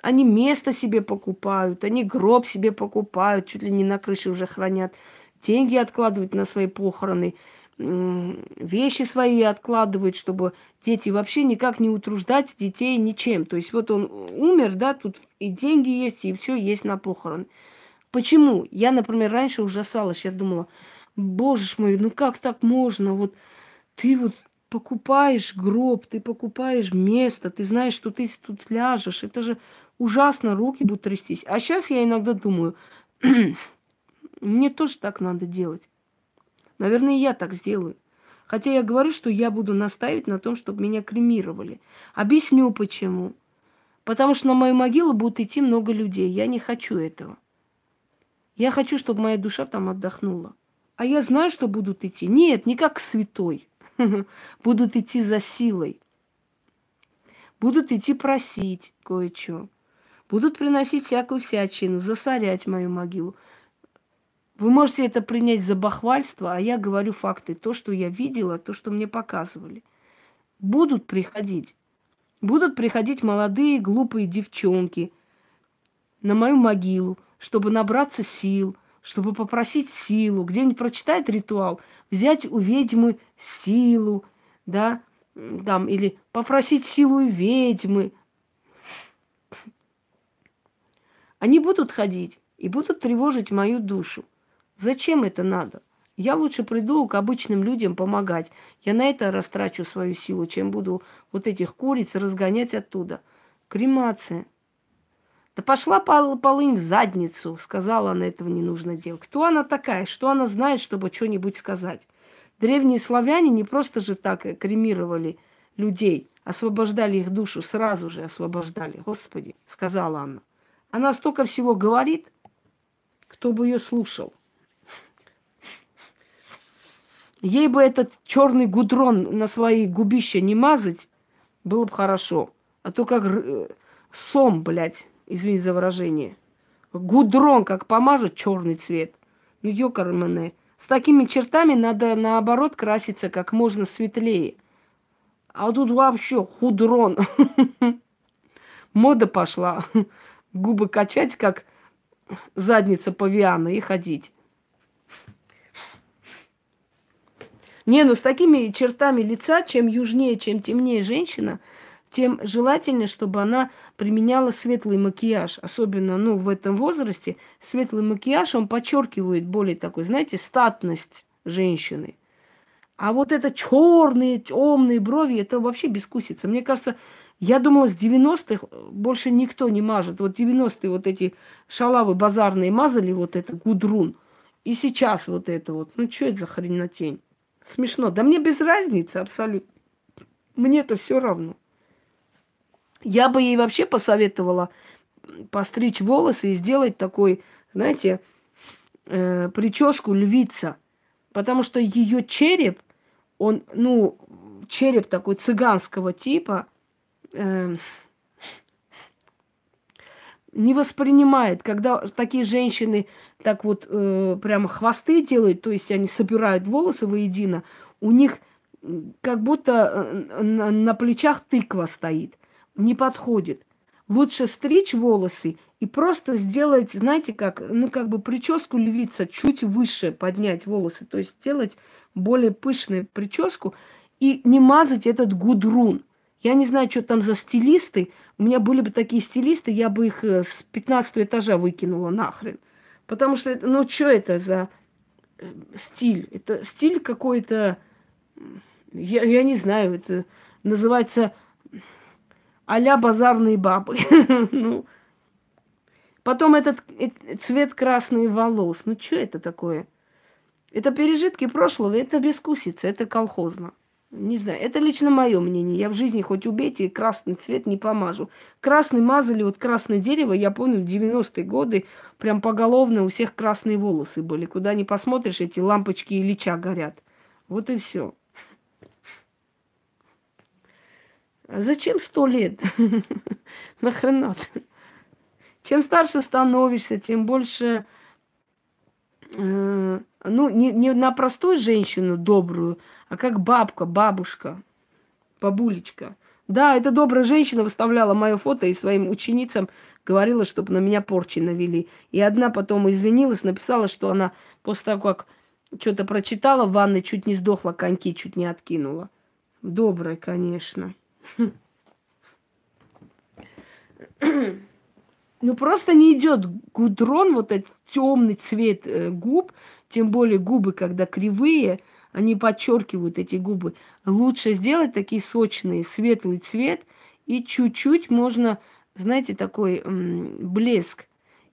они место себе покупают, они гроб себе покупают, чуть ли не на крыше уже хранят, деньги откладывают на свои похороны, вещи свои откладывают, чтобы дети вообще никак не утруждать детей ничем. То есть вот он умер, да, тут и деньги есть, и все есть на похорон. Почему? Я, например, раньше ужасалась, я думала, боже мой, ну как так можно? Вот ты вот покупаешь гроб, ты покупаешь место, ты знаешь, что ты тут ляжешь. Это же ужасно, руки будут трястись. А сейчас я иногда думаю, мне тоже так надо делать. Наверное, я так сделаю. Хотя я говорю, что я буду настаивать на том, чтобы меня кремировали. Объясню почему. Потому что на мою могилу будут идти много людей. Я не хочу этого. Я хочу, чтобы моя душа там отдохнула. А я знаю, что будут идти. Нет, не как святой. Будут идти за силой. Будут идти просить кое-что. Будут приносить всякую всячину, засорять мою могилу. Вы можете это принять за бахвальство, а я говорю факты. То, что я видела, то, что мне показывали. Будут приходить. Будут приходить молодые глупые девчонки на мою могилу, чтобы набраться сил, чтобы попросить силу, где-нибудь прочитать ритуал, взять у ведьмы силу, да, там, или попросить силу ведьмы, Они будут ходить и будут тревожить мою душу. Зачем это надо? Я лучше приду к обычным людям помогать. Я на это растрачу свою силу, чем буду вот этих куриц разгонять оттуда. Кремация. Да пошла пол полынь в задницу, сказала она, этого не нужно делать. Кто она такая? Что она знает, чтобы что-нибудь сказать? Древние славяне не просто же так кремировали людей, освобождали их душу, сразу же освобождали. Господи, сказала она. Она столько всего говорит, кто бы ее слушал. Ей бы этот черный гудрон на свои губища не мазать, было бы хорошо. А то как э, сом, блядь, извини за выражение. Гудрон как помажет черный цвет. Ну, ёкармене. С такими чертами надо, наоборот, краситься как можно светлее. А тут вообще худрон. Мода пошла губы качать, как задница павиана, и ходить. Не, ну с такими чертами лица, чем южнее, чем темнее женщина, тем желательнее, чтобы она применяла светлый макияж. Особенно, ну, в этом возрасте светлый макияж, он подчеркивает более такой, знаете, статность женщины. А вот это черные, темные брови, это вообще бескусица. Мне кажется, я думала, с 90-х больше никто не мажет. Вот 90-е вот эти шалавы базарные мазали вот это гудрун. И сейчас вот это вот. Ну, что это за хренотень? Смешно. Да мне без разницы абсолютно. Мне это все равно. Я бы ей вообще посоветовала постричь волосы и сделать такой, знаете, э, прическу львица. Потому что ее череп, он, ну, череп такой цыганского типа – э, не воспринимает, когда такие женщины так вот э, прямо хвосты делают, то есть они собирают волосы воедино, у них как будто э, на, на плечах тыква стоит, не подходит. Лучше стричь волосы и просто сделать, знаете, как, ну, как бы прическу львица чуть выше поднять волосы, то есть сделать более пышную прическу и не мазать этот гудрун. Я не знаю, что там за стилисты. У меня были бы такие стилисты, я бы их э, с 15 этажа выкинула нахрен. Потому что, ну, что это за э, стиль. Это стиль какой-то, я, я не знаю, это называется а базарные бабы. ну, потом этот цвет красный волос. Ну, что это такое? Это пережитки прошлого, это бескусица, это колхозно. Не знаю, это лично мое мнение. Я в жизни хоть убейте, красный цвет не помажу. Красный мазали, вот красное дерево, я помню, в 90-е годы прям поголовно у всех красные волосы были. Куда ни посмотришь, эти лампочки Ильича горят. Вот и все. А зачем сто лет? Нахрена? Чем старше становишься, тем больше э, ну, не, не на простую женщину добрую, а как бабка, бабушка, бабулечка. Да, эта добрая женщина выставляла мое фото и своим ученицам говорила, чтобы на меня порчи навели. И одна потом извинилась, написала, что она после того, как что-то прочитала в ванной, чуть не сдохла, коньки чуть не откинула. Добрая, конечно. Ну просто не идет гудрон, вот этот темный цвет э, губ, тем более губы, когда кривые, они подчеркивают эти губы. Лучше сделать такие сочные, светлый цвет, и чуть-чуть можно, знаете, такой м, блеск.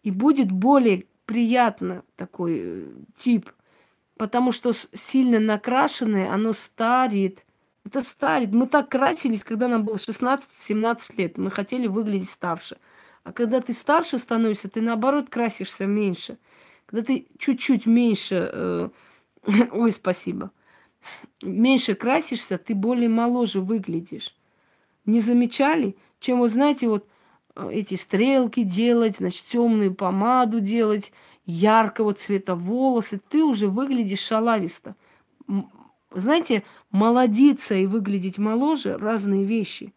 И будет более приятно такой э, тип. Потому что сильно накрашенное, оно старит. Это старит. Мы так красились, когда нам было 16-17 лет. Мы хотели выглядеть старше. А когда ты старше становишься, ты наоборот красишься меньше. Когда ты чуть-чуть меньше, э, ой, спасибо, меньше красишься, ты более моложе выглядишь. Не замечали? Чем вот, знаете, вот э, эти стрелки делать, значит, темную помаду делать, яркого цвета волосы, ты уже выглядишь шалависто. Знаете, молодиться и выглядеть моложе – разные вещи.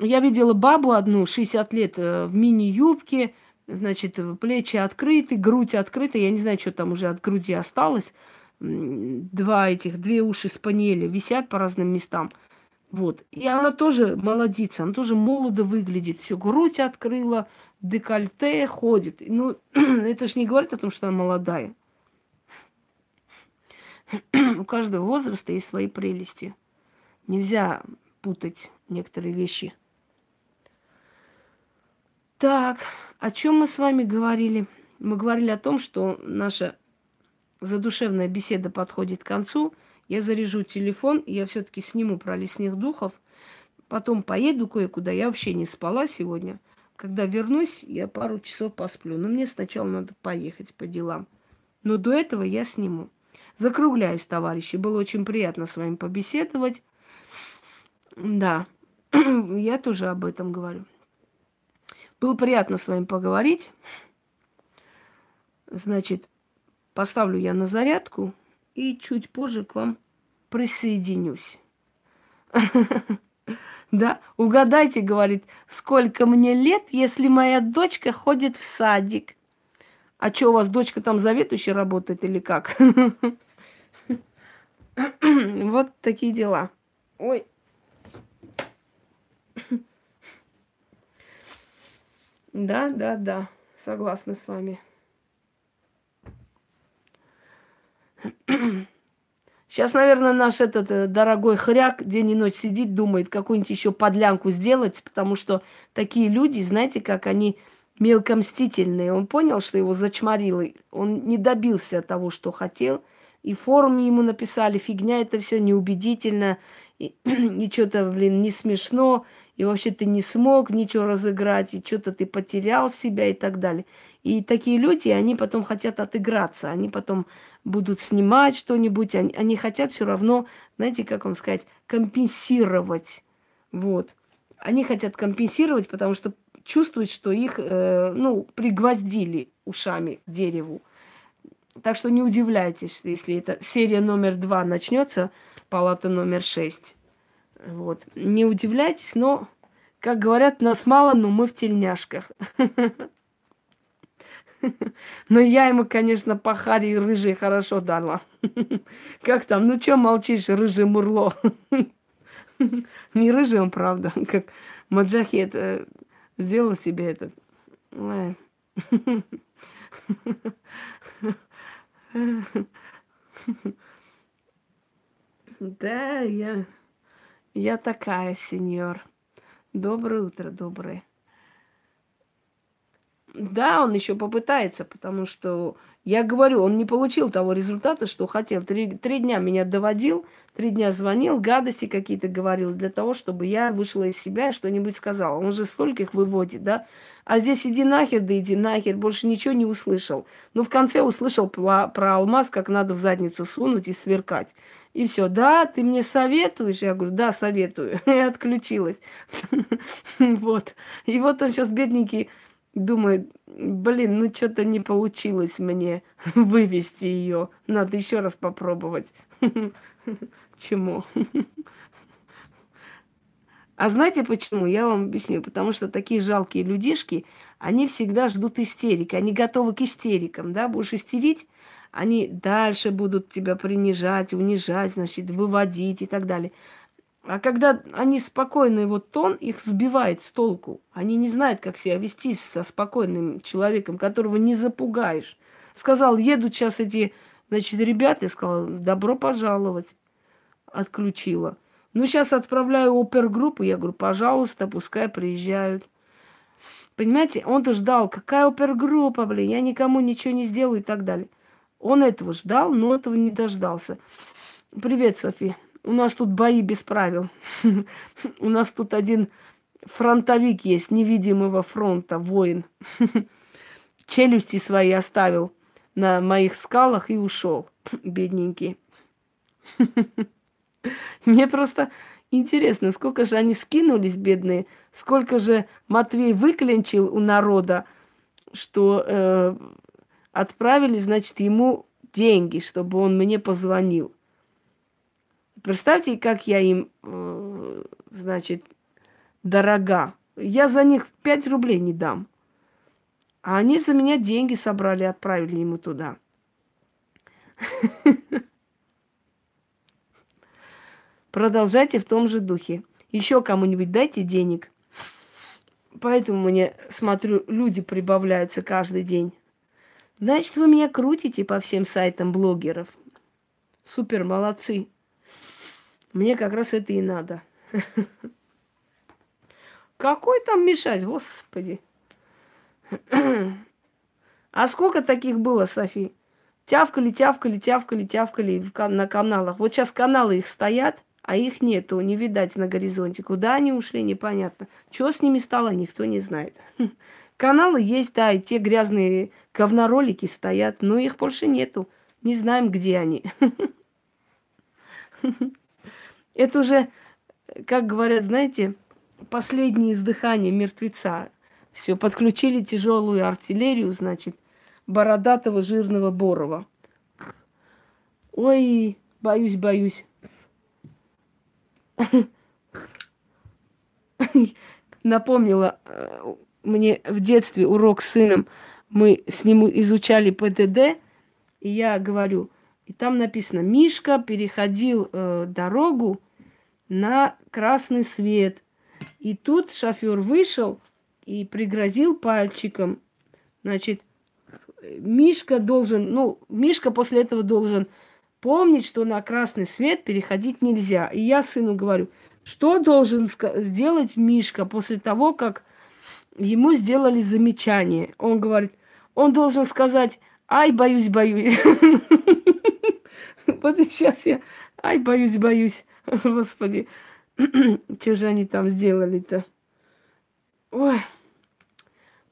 Я видела бабу одну, 60 лет, э, в мини-юбке – Значит, плечи открыты, грудь открыта. Я не знаю, что там уже от груди осталось. Два этих, две уши спаниеля висят по разным местам. Вот. И она тоже молодится, она тоже молодо выглядит. Все, грудь открыла, декольте ходит. Ну, это же не говорит о том, что она молодая. У каждого возраста есть свои прелести. Нельзя путать некоторые вещи. Так, о чем мы с вами говорили? Мы говорили о том, что наша задушевная беседа подходит к концу. Я заряжу телефон, я все-таки сниму про лесных духов. Потом поеду кое-куда. Я вообще не спала сегодня. Когда вернусь, я пару часов посплю. Но мне сначала надо поехать по делам. Но до этого я сниму. Закругляюсь, товарищи. Было очень приятно с вами побеседовать. Да, я тоже об этом говорю. Было приятно с вами поговорить. Значит, поставлю я на зарядку и чуть позже к вам присоединюсь. Да, угадайте, говорит, сколько мне лет, если моя дочка ходит в садик. А что, у вас дочка там заведующая работает или как? Вот такие дела. Ой. Да, да, да, согласна с вами. Сейчас, наверное, наш этот э, дорогой хряк день и ночь сидит, думает, какую-нибудь еще подлянку сделать, потому что такие люди, знаете, как они мелкомстительные. Он понял, что его зачморило, он не добился того, что хотел, и в форуме ему написали, фигня это все неубедительно, и, и что-то, блин, не смешно, и вообще ты не смог ничего разыграть, и что-то ты потерял себя и так далее. И такие люди, они потом хотят отыграться, они потом будут снимать что-нибудь, они, они хотят все равно, знаете, как вам сказать, компенсировать. Вот. Они хотят компенсировать, потому что чувствуют, что их, э, ну, пригвоздили ушами к дереву. Так что не удивляйтесь, если это серия номер два начнется, палата номер шесть. Вот. Не удивляйтесь, но, как говорят, нас мало, но мы в тельняшках. Но я ему, конечно, по харе рыжий хорошо дала. Как там? Ну, что молчишь, рыжий мурло? Не рыжий он, правда, как Маджахет э, сделал себе этот. Да, я, я такая, сеньор. Доброе утро, доброе. Да, он еще попытается, потому что я говорю, он не получил того результата, что хотел. Три, три дня меня доводил, три дня звонил, гадости какие-то говорил для того, чтобы я вышла из себя и что-нибудь сказала. Он же стольких выводит, да? А здесь иди нахер, да иди нахер, больше ничего не услышал. Но в конце услышал про, про алмаз, как надо в задницу сунуть и сверкать. И все, да, ты мне советуешь? Я говорю, да, советую. И отключилась. Вот. И вот он сейчас, бедненький, думает, блин, ну что-то не получилось мне вывести ее. Надо еще раз попробовать. Чему? А знаете почему? Я вам объясню. Потому что такие жалкие людишки, они всегда ждут истерики. Они готовы к истерикам, да? Будешь истерить, они дальше будут тебя принижать, унижать, значит, выводить и так далее. А когда они спокойный вот тон их сбивает с толку. Они не знают, как себя вести со спокойным человеком, которого не запугаешь. Сказал, едут сейчас эти, значит, ребята, я сказала, добро пожаловать. Отключила. Ну, сейчас отправляю опергруппу, я говорю, пожалуйста, пускай приезжают. Понимаете, он-то ждал, какая опергруппа, блин, я никому ничего не сделаю и так далее. Он этого ждал, но этого не дождался. Привет, София. У нас тут бои без правил. У нас тут один фронтовик есть, невидимого фронта, воин. Челюсти свои оставил на моих скалах и ушел, бедненький. Мне просто интересно, сколько же они скинулись, бедные, сколько же Матвей выклинчил у народа, что э, отправили, значит, ему деньги, чтобы он мне позвонил. Представьте, как я им, э, значит, дорога. Я за них 5 рублей не дам. А они за меня деньги собрали, отправили ему туда. Продолжайте в том же духе. Еще кому-нибудь дайте денег. Поэтому мне, смотрю, люди прибавляются каждый день. Значит, вы меня крутите по всем сайтам блогеров. Супер, молодцы. Мне как раз это и надо. Какой там мешать, господи. А сколько таких было, Софи? Тявкали, тявкали, тявкали, тявкали на каналах. Вот сейчас каналы их стоят, а их нету, не видать на горизонте. Куда они ушли, непонятно. Что с ними стало, никто не знает. Каналы есть, да, и те грязные говноролики стоят, но их больше нету. Не знаем, где они. Это уже, как говорят, знаете, последнее издыхание мертвеца. Все, подключили тяжелую артиллерию, значит, бородатого жирного Борова. Ой, боюсь, боюсь. Напомнила э, мне в детстве урок с сыном. Мы с ним изучали ПДД, и я говорю, и там написано, Мишка переходил э, дорогу, на красный свет. И тут шофер вышел и пригрозил пальчиком. Значит, Мишка должен, ну, Мишка после этого должен помнить, что на красный свет переходить нельзя. И я сыну говорю, что должен сделать Мишка после того, как ему сделали замечание? Он говорит, он должен сказать, ай, боюсь, боюсь. Вот сейчас я, ай, боюсь, боюсь. Господи, что же они там сделали-то? Ой,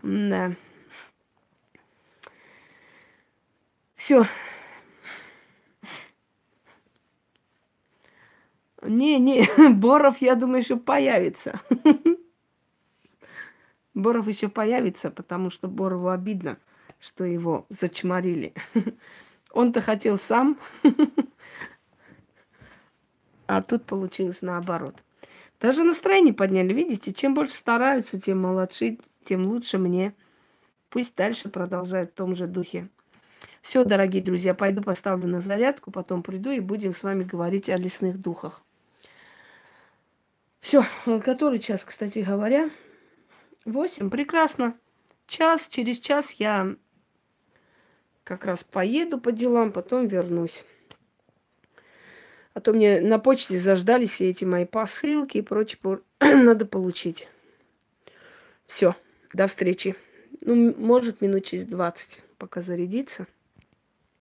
да. Все. Не-не, Боров, я думаю, еще появится. Боров еще появится, потому что Борову обидно, что его зачморили. Он-то хотел сам а тут получилось наоборот. Даже настроение подняли, видите? Чем больше стараются, тем молодцы, тем лучше мне. Пусть дальше продолжают в том же духе. Все, дорогие друзья, пойду поставлю на зарядку, потом приду и будем с вами говорить о лесных духах. Все, который час, кстати говоря? Восемь. Прекрасно. Час, через час я как раз поеду по делам, потом вернусь. А то мне на почте заждались все эти мои посылки и прочее. Надо получить. Все, до встречи. Ну, может, минут через 20, пока зарядится.